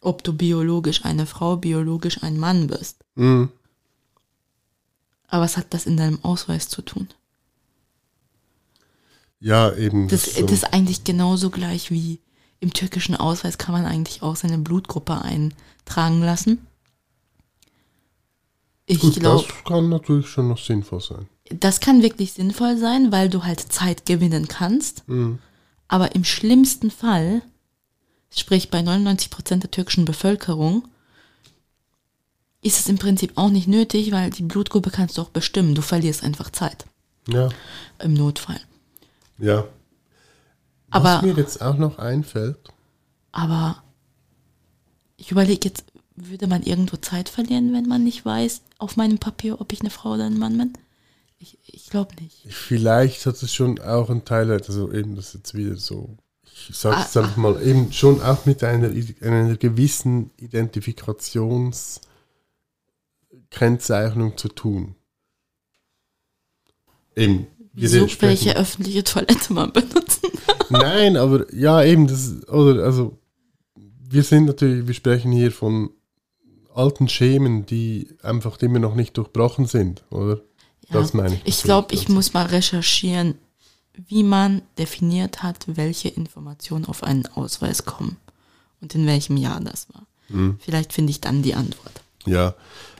ob du biologisch eine Frau, biologisch ein Mann bist. Mhm. Aber was hat das in deinem Ausweis zu tun? ja, eben. Das, Das, das, ist eigentlich genauso gleich wie im türkischen Ausweis kann man eigentlich auch seine Blutgruppe eintragen lassen. Ich glaube, das kann natürlich schon noch sinnvoll sein. Das kann wirklich sinnvoll sein, weil du halt Zeit gewinnen kannst. Mhm. Aber im schlimmsten Fall, sprich bei 99 Prozent der türkischen Bevölkerung, ist es im Prinzip auch nicht nötig, weil die Blutgruppe kannst du auch bestimmen. Du verlierst einfach Zeit Ja, im Notfall. ja. Aber- Was mir jetzt auch noch einfällt, Aber ich überlege jetzt, würde man irgendwo Zeit verlieren, wenn man nicht weiß auf meinem Papier, ob ich eine Frau oder ein Mann bin? Ich, ich glaube nicht. vielleicht hat es schon auch einen Teil, also eben das jetzt wieder so, ich sage es Ah, einfach mal, eben schon auch mit einer, einer gewissen Identifikationskennzeichnung zu tun. Eben. Wieso welche öffentliche Toilette man benutzen? Nein, aber ja, eben, das, oder, also, wir sind natürlich, wir sprechen hier von alten Schemen, die einfach immer noch nicht durchbrochen sind, oder? Ja, Das meine ich. ich glaube, ich muss mal recherchieren, wie man definiert hat, welche Informationen auf einen Ausweis kommen und in welchem Jahr das war. Mhm. Vielleicht finde ich dann die Antwort. Ja,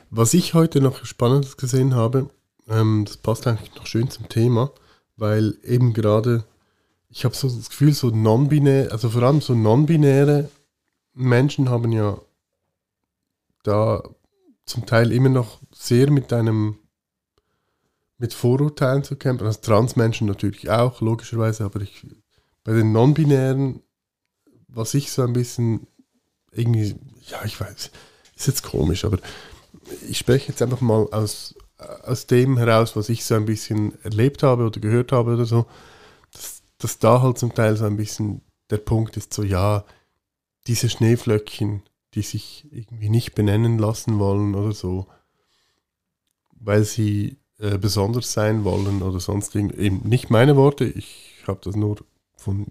was ich heute noch Spannendes gesehen habe, ähm, das passt eigentlich noch schön zum Thema, weil eben gerade, ich habe so das Gefühl, so non-binär, also vor allem so non-binäre Menschen haben ja da zum Teil immer noch sehr mit einem mit Vorurteilen zu kämpfen. Also Transmenschen natürlich auch, logischerweise, aber ich bei den non-binären, was ich so ein bisschen irgendwie, ja, ich weiß, ist jetzt komisch, aber ich spreche jetzt einfach mal aus, aus dem heraus, was ich so ein bisschen erlebt habe oder gehört habe oder so, dass, dass da halt zum Teil so ein bisschen der Punkt ist, so ja, diese Schneeflöckchen, die sich irgendwie nicht benennen lassen wollen oder so, weil sie äh, besonders sein wollen oder sonst irgendwie. Eben nicht meine Worte, ich habe das nur von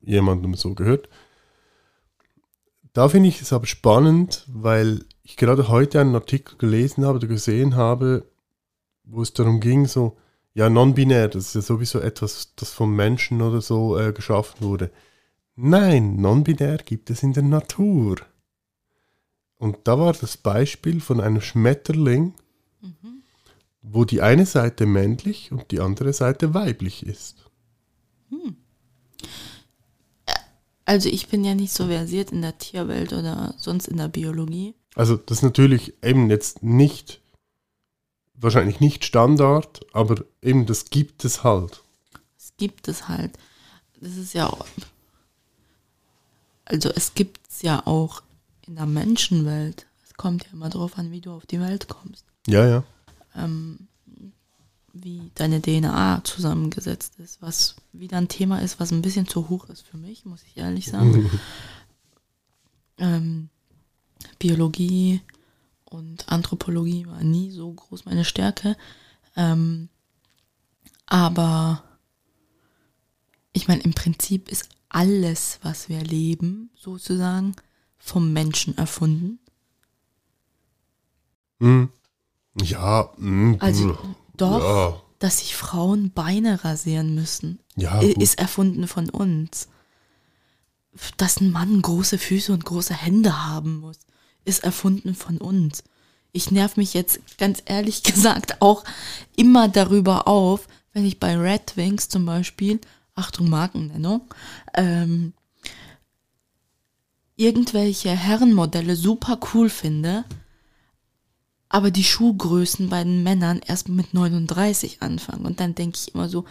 jemandem so gehört. Da finde ich es aber spannend, weil ich gerade heute einen Artikel gelesen habe oder gesehen habe, wo es darum ging, so, ja, non-binär, das ist ja sowieso etwas, das vom Menschen oder so äh, geschaffen wurde. Nein, non-binär gibt es in der Natur. Und da war das Beispiel von einem Schmetterling, wo die eine Seite männlich und die andere Seite weiblich ist. Also ich bin ja nicht so versiert in der Tierwelt oder sonst in der Biologie. Also das ist natürlich eben jetzt nicht, wahrscheinlich nicht Standard, aber eben das gibt es halt. Es gibt es halt. Das ist ja auch, also es gibt es ja auch in der Menschenwelt. Es kommt ja immer darauf an, wie du auf die Welt kommst. Ja, ja. Ähm, wie deine DNA zusammengesetzt ist, was wieder ein Thema ist, was ein bisschen zu hoch ist für mich, muss ich ehrlich sagen. ähm, Biologie und Anthropologie war nie so groß meine Stärke. Ähm, aber ich meine, im Prinzip ist alles, was wir leben, sozusagen vom Menschen erfunden. Hm. Ja, hm, Also brr. doch, Ja. dass sich Frauen Beine rasieren müssen, Ja, ist erfunden von uns. Dass ein Mann große Füße und große Hände haben muss, ist erfunden von uns. Ich nerv mich jetzt ganz ehrlich gesagt auch immer darüber auf, wenn ich bei Red Wings zum Beispiel, Achtung Markennennung, ähm, irgendwelche Herrenmodelle super cool finde, aber die Schuhgrößen bei den Männern erst mit 39 anfangen. Und dann denke ich immer so,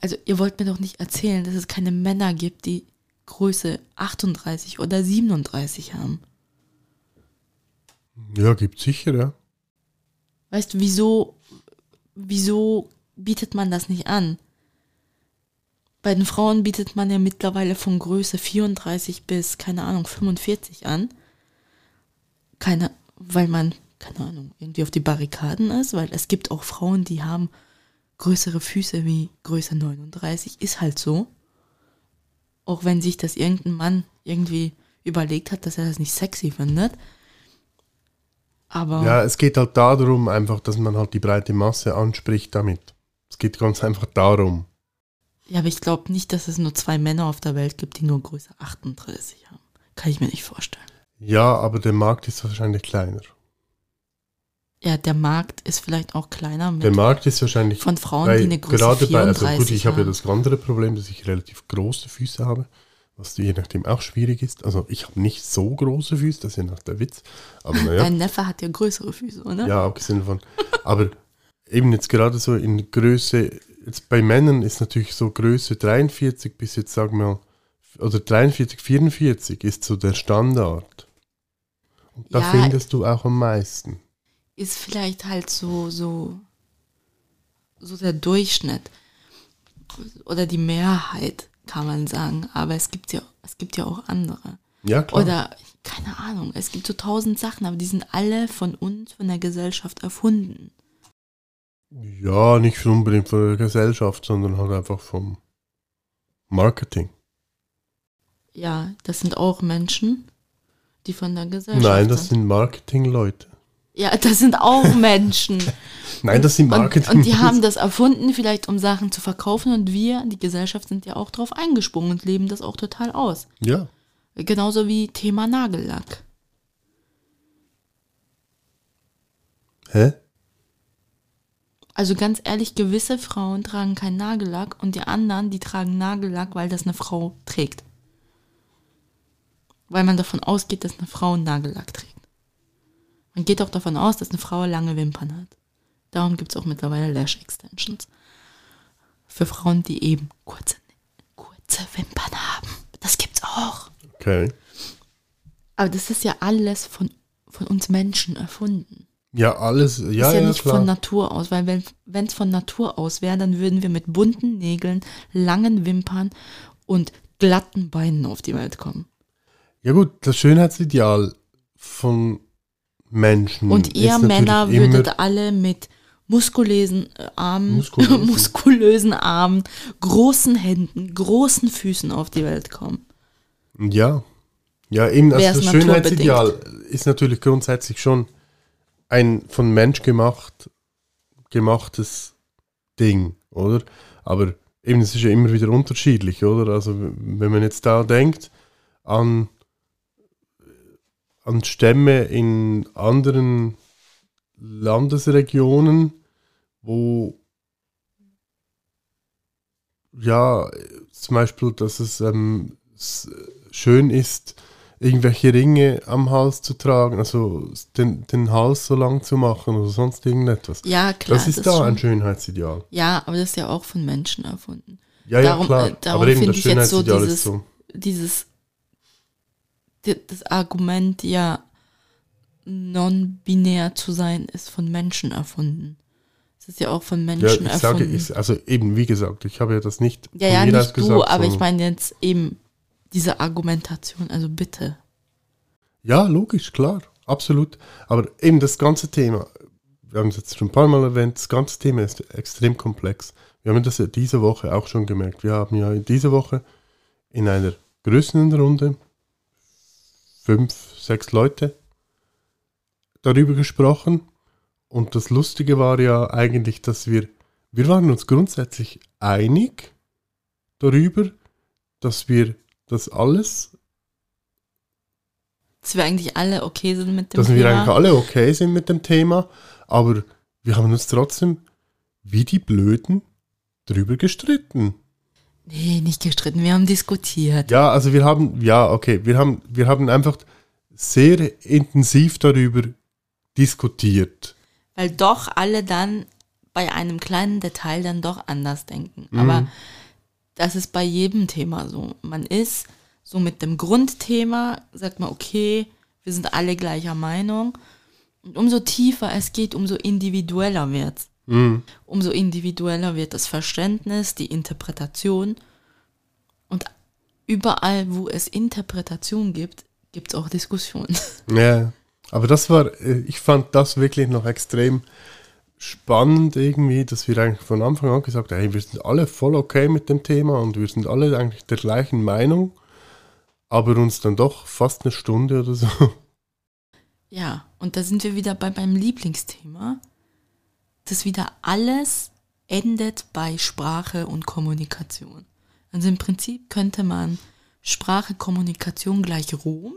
also ihr wollt mir doch nicht erzählen, dass es keine Männer gibt, die Größe 38 oder 37 haben. ja, gibt sicher, ja. Weißt du, wieso, wieso bietet man das nicht an? Bei den Frauen bietet man ja mittlerweile von Größe 34 bis, keine Ahnung, 45 an. Keine, weil man, keine Ahnung, irgendwie auf die Barrikaden ist, weil es gibt auch Frauen, die haben größere Füße wie Größe 39, ist halt so. Auch wenn sich das irgendein Mann irgendwie überlegt hat, dass er das nicht sexy findet. Aber Ja, es geht halt darum, einfach, dass man halt die breite Masse anspricht damit. Es geht ganz einfach darum. Ja, aber ich glaube nicht, dass es nur zwei Männer auf der Welt gibt, die nur Größe 38 haben. Kann ich mir nicht vorstellen. Ja, aber der Markt ist wahrscheinlich kleiner. Ja, der Markt ist vielleicht auch kleiner mit Der Markt ist wahrscheinlich von Frauen, Weil die eine Größe gerade bei, 34 also gut, ich habe ja das andere Problem, dass ich relativ große Füße habe, was je nachdem auch schwierig ist. Also ich habe nicht so große Füße, das ist ja noch der Witz. Aber naja, Dein Neffe hat ja größere Füße, oder? ja, abgesehen davon. Aber eben jetzt gerade so in Größe, jetzt bei Männern ist natürlich so Größe 43 bis jetzt sagen wir mal, oder 43, 44 ist so der Standard. Und da Ja. findest du auch am meisten. Ist vielleicht halt so, so, so der Durchschnitt. Oder die Mehrheit, kann man sagen. Aber es gibt ja, es gibt ja auch andere. Ja, klar. Oder, keine Ahnung, es gibt so tausend Sachen, aber die sind alle von uns, von der Gesellschaft erfunden. Ja, nicht unbedingt von der Gesellschaft, sondern halt einfach vom Marketing. Ja, das sind auch Menschen, die von der Gesellschaft Nein, das sind. sind Marketingleute. Ja, das sind auch Menschen. Nein, das sind Marketing. Und, und die haben das erfunden, vielleicht um Sachen zu verkaufen. Und wir, die Gesellschaft, sind ja auch drauf eingesprungen und leben das auch total aus. Ja. Genauso wie Thema Nagellack. Hä? Also ganz ehrlich, gewisse Frauen tragen keinen Nagellack und die anderen, die tragen Nagellack, weil das eine Frau trägt. Weil man davon ausgeht, dass eine Frau Nagellack trägt. Man geht auch davon aus, dass eine Frau lange Wimpern hat. Darum gibt es auch mittlerweile Lash Extensions. Für Frauen, die eben kurze, kurze Wimpern haben. Das gibt's auch. Okay. Aber das ist ja alles von, von uns Menschen erfunden. Ja, alles, ja, ist ja, ja, nicht klar. von Natur aus, weil wenn es von Natur aus wäre, dann würden wir mit bunten Nägeln, langen Wimpern und glatten Beinen auf die Welt kommen. ja gut, das Schönheitsideal von Menschen Und ihr Männer würdet alle mit muskulösen Armen, Muskulösen. muskulösen Armen, großen Händen, großen Füßen auf die Welt kommen. Ja. Ja, eben, also das. Schönheitsideal ist natürlich grundsätzlich schon ein von Mensch gemacht, gemachtes Ding, oder? Aber eben, es ist ja immer wieder unterschiedlich, oder? Also wenn man jetzt da denkt an, an Stämme in anderen Landesregionen, wo ja, zum Beispiel, dass es ähm, schön ist, irgendwelche Ringe am Hals zu tragen, also den, den Hals so lang zu machen oder sonst irgendetwas. Ja, klar. Das ist das da schon. ein Schönheitsideal. Ja, aber das ist ja auch von Menschen erfunden. Ja, Darum- ja, klar. äh, darum Aber eben finde das ich jetzt so Schönheitsideal dieses- ist so. Dieses, di- das Argument, ja, non-binär zu sein, ist von Menschen erfunden. Es ist ja auch von Ja, Menschen ich sage, erfunden. ich, also eben, wie gesagt, ich habe ja das nicht ja, ja, nicht du, gesagt, aber ich meine jetzt eben diese Argumentation, also bitte. Ja, logisch, klar, absolut. Aber eben das ganze Thema, wir haben es jetzt schon ein paar Mal erwähnt, das ganze Thema ist extrem komplex. Wir haben das ja diese Woche auch schon gemerkt. Wir haben ja in dieser Woche in einer größeren Runde fünf, sechs Leute darüber gesprochen. Und das Lustige war ja eigentlich, dass wir, wir waren uns grundsätzlich einig darüber, dass wir das alles Dass wir eigentlich alle okay sind mit dem dass Thema. wir eigentlich alle okay sind mit dem Thema, aber wir haben uns trotzdem wie die Blöden drüber gestritten. Nee, nicht gestritten, wir haben diskutiert. Ja, also wir haben, ja, okay, wir haben, wir haben einfach sehr intensiv darüber diskutiert. Weil doch alle dann bei einem kleinen Detail dann doch anders denken. Mhm. Aber das ist bei jedem Thema so. Man ist so mit dem Grundthema, sagt man, okay, wir sind alle gleicher Meinung. Und umso tiefer es geht, umso individueller wird Mhm. Umso individueller wird das Verständnis, die Interpretation. Und überall, wo es Interpretation gibt, gibt es auch Diskussionen. Ja, aber das war, äh, ich fand das wirklich noch extrem spannend irgendwie, dass wir eigentlich von Anfang an gesagt haben, hey, wir sind alle voll okay mit dem Thema und wir sind alle eigentlich der gleichen Meinung, aber uns dann doch fast eine Stunde oder so. Ja, und da sind wir wieder bei meinem Lieblingsthema, dass wieder alles endet bei Sprache und Kommunikation. Also im Prinzip könnte man Sprache, Kommunikation gleich Rom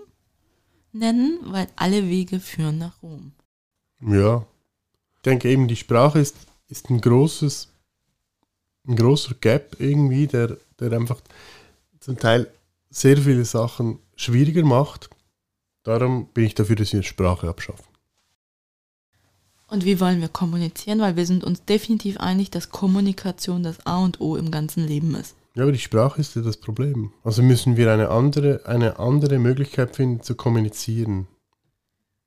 nennen, weil alle Wege führen nach Rom. Ja. Ich denke eben, die Sprache ist, ist ein großes, ein großer Gap irgendwie, der, der einfach zum Teil sehr viele Sachen schwieriger macht. Darum bin ich dafür, dass wir Sprache abschaffen. Und wie wollen wir kommunizieren? Weil wir sind uns definitiv einig, dass Kommunikation das A und O im ganzen Leben ist. Ja, aber die Sprache ist ja das Problem. Also müssen wir eine andere, eine andere Möglichkeit finden zu kommunizieren.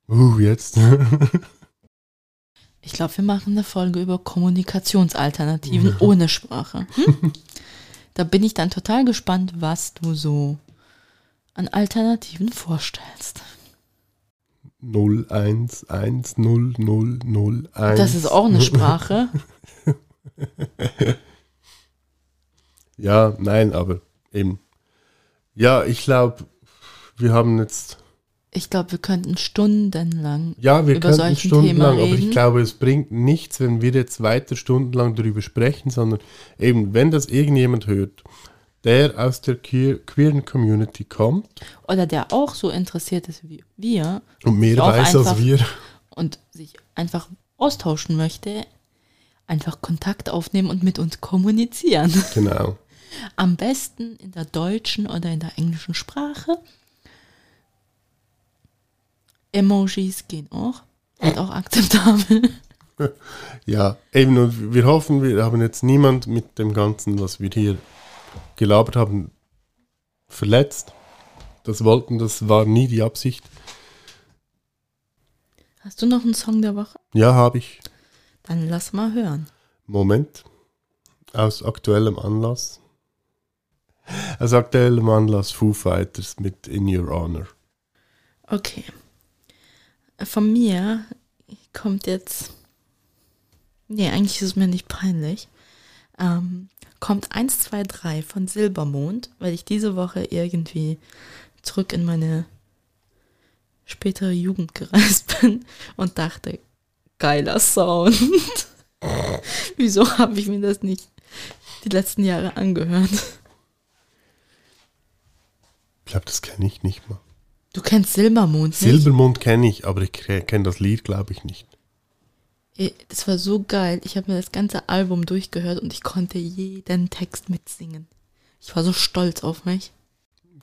Uh, jetzt. Ich glaube, wir machen eine Folge über Kommunikationsalternativen ohne Sprache. Hm? Da bin ich dann total gespannt, was du so an Alternativen vorstellst. 01100001. Das ist auch eine Sprache. Ja, nein, aber eben. Ja, ich glaube, wir haben jetzt. Ich glaube, wir könnten stundenlang. Ja, wir Über könnten stundenlang, aber ich glaube, es bringt nichts, wenn wir jetzt weiter stundenlang darüber sprechen, sondern eben, wenn das irgendjemand hört, der aus der queer, queeren Community kommt Oder der auch so interessiert ist wie wir und mehr weiß als wir, und sich einfach austauschen möchte, einfach Kontakt aufnehmen und mit uns kommunizieren. genau. Am besten in der deutschen oder in der englischen Sprache. Emojis gehen auch. Sind auch akzeptabel. Ja, eben, und wir hoffen, wir haben jetzt niemand mit dem Ganzen, was wir hier gelabert haben, verletzt. Das wollten, das war nie die Absicht. Hast du noch einen Song der Woche? Ja, habe ich. Dann lass mal hören. Moment. Aus aktuellem Anlass. Aus aktuellem Anlass Foo Fighters mit In Your Honor. Okay. Von mir kommt jetzt. Nee, eigentlich ist es mir nicht peinlich. Ähm, kommt 1, 2, 3 von Silbermond, weil ich diese Woche irgendwie zurück in meine spätere Jugend gereist bin und dachte, geiler Sound. Wieso habe ich mir das nicht die letzten Jahre angehört. Ich glaube, das kenne ich nicht mal. Du kennst Silbermond nicht? Silbermond kenne ich, aber ich kenne das Lied, glaube ich, nicht. Das war so geil. Ich habe mir das ganze Album durchgehört und ich konnte jeden Text mitsingen. Ich war so stolz auf mich.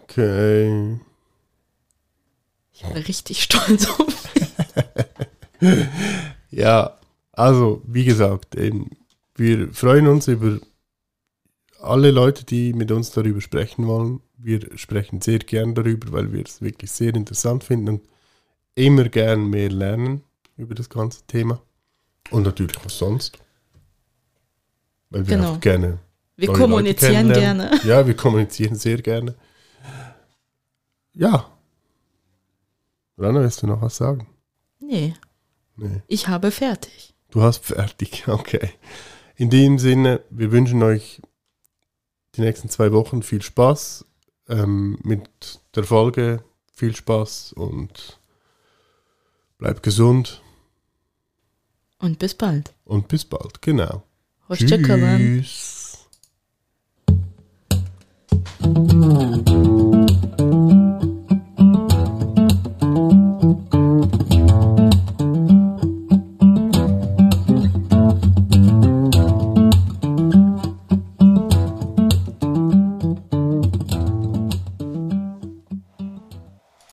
Okay. Ich war richtig stolz auf mich. Ja, also, wie gesagt, eben, wir freuen uns über alle Leute, die mit uns darüber sprechen wollen. Wir sprechen sehr gern darüber, weil wir es wirklich sehr interessant finden und immer gern mehr lernen über das ganze Thema. Und natürlich was sonst. Weil wir Genau. auch gerne. Wir neue kommunizieren gerne. Ja, wir kommunizieren sehr gerne. Ja. Rana, willst du noch was sagen? Nee, Nee. ich habe fertig. Du hast fertig, okay. In dem Sinne, wir wünschen euch die nächsten zwei Wochen viel Spaß ähm, mit der Folge, viel Spaß und bleibt gesund Und bis bald. und bis bald, genau. Hoşça kalın. Tschüss.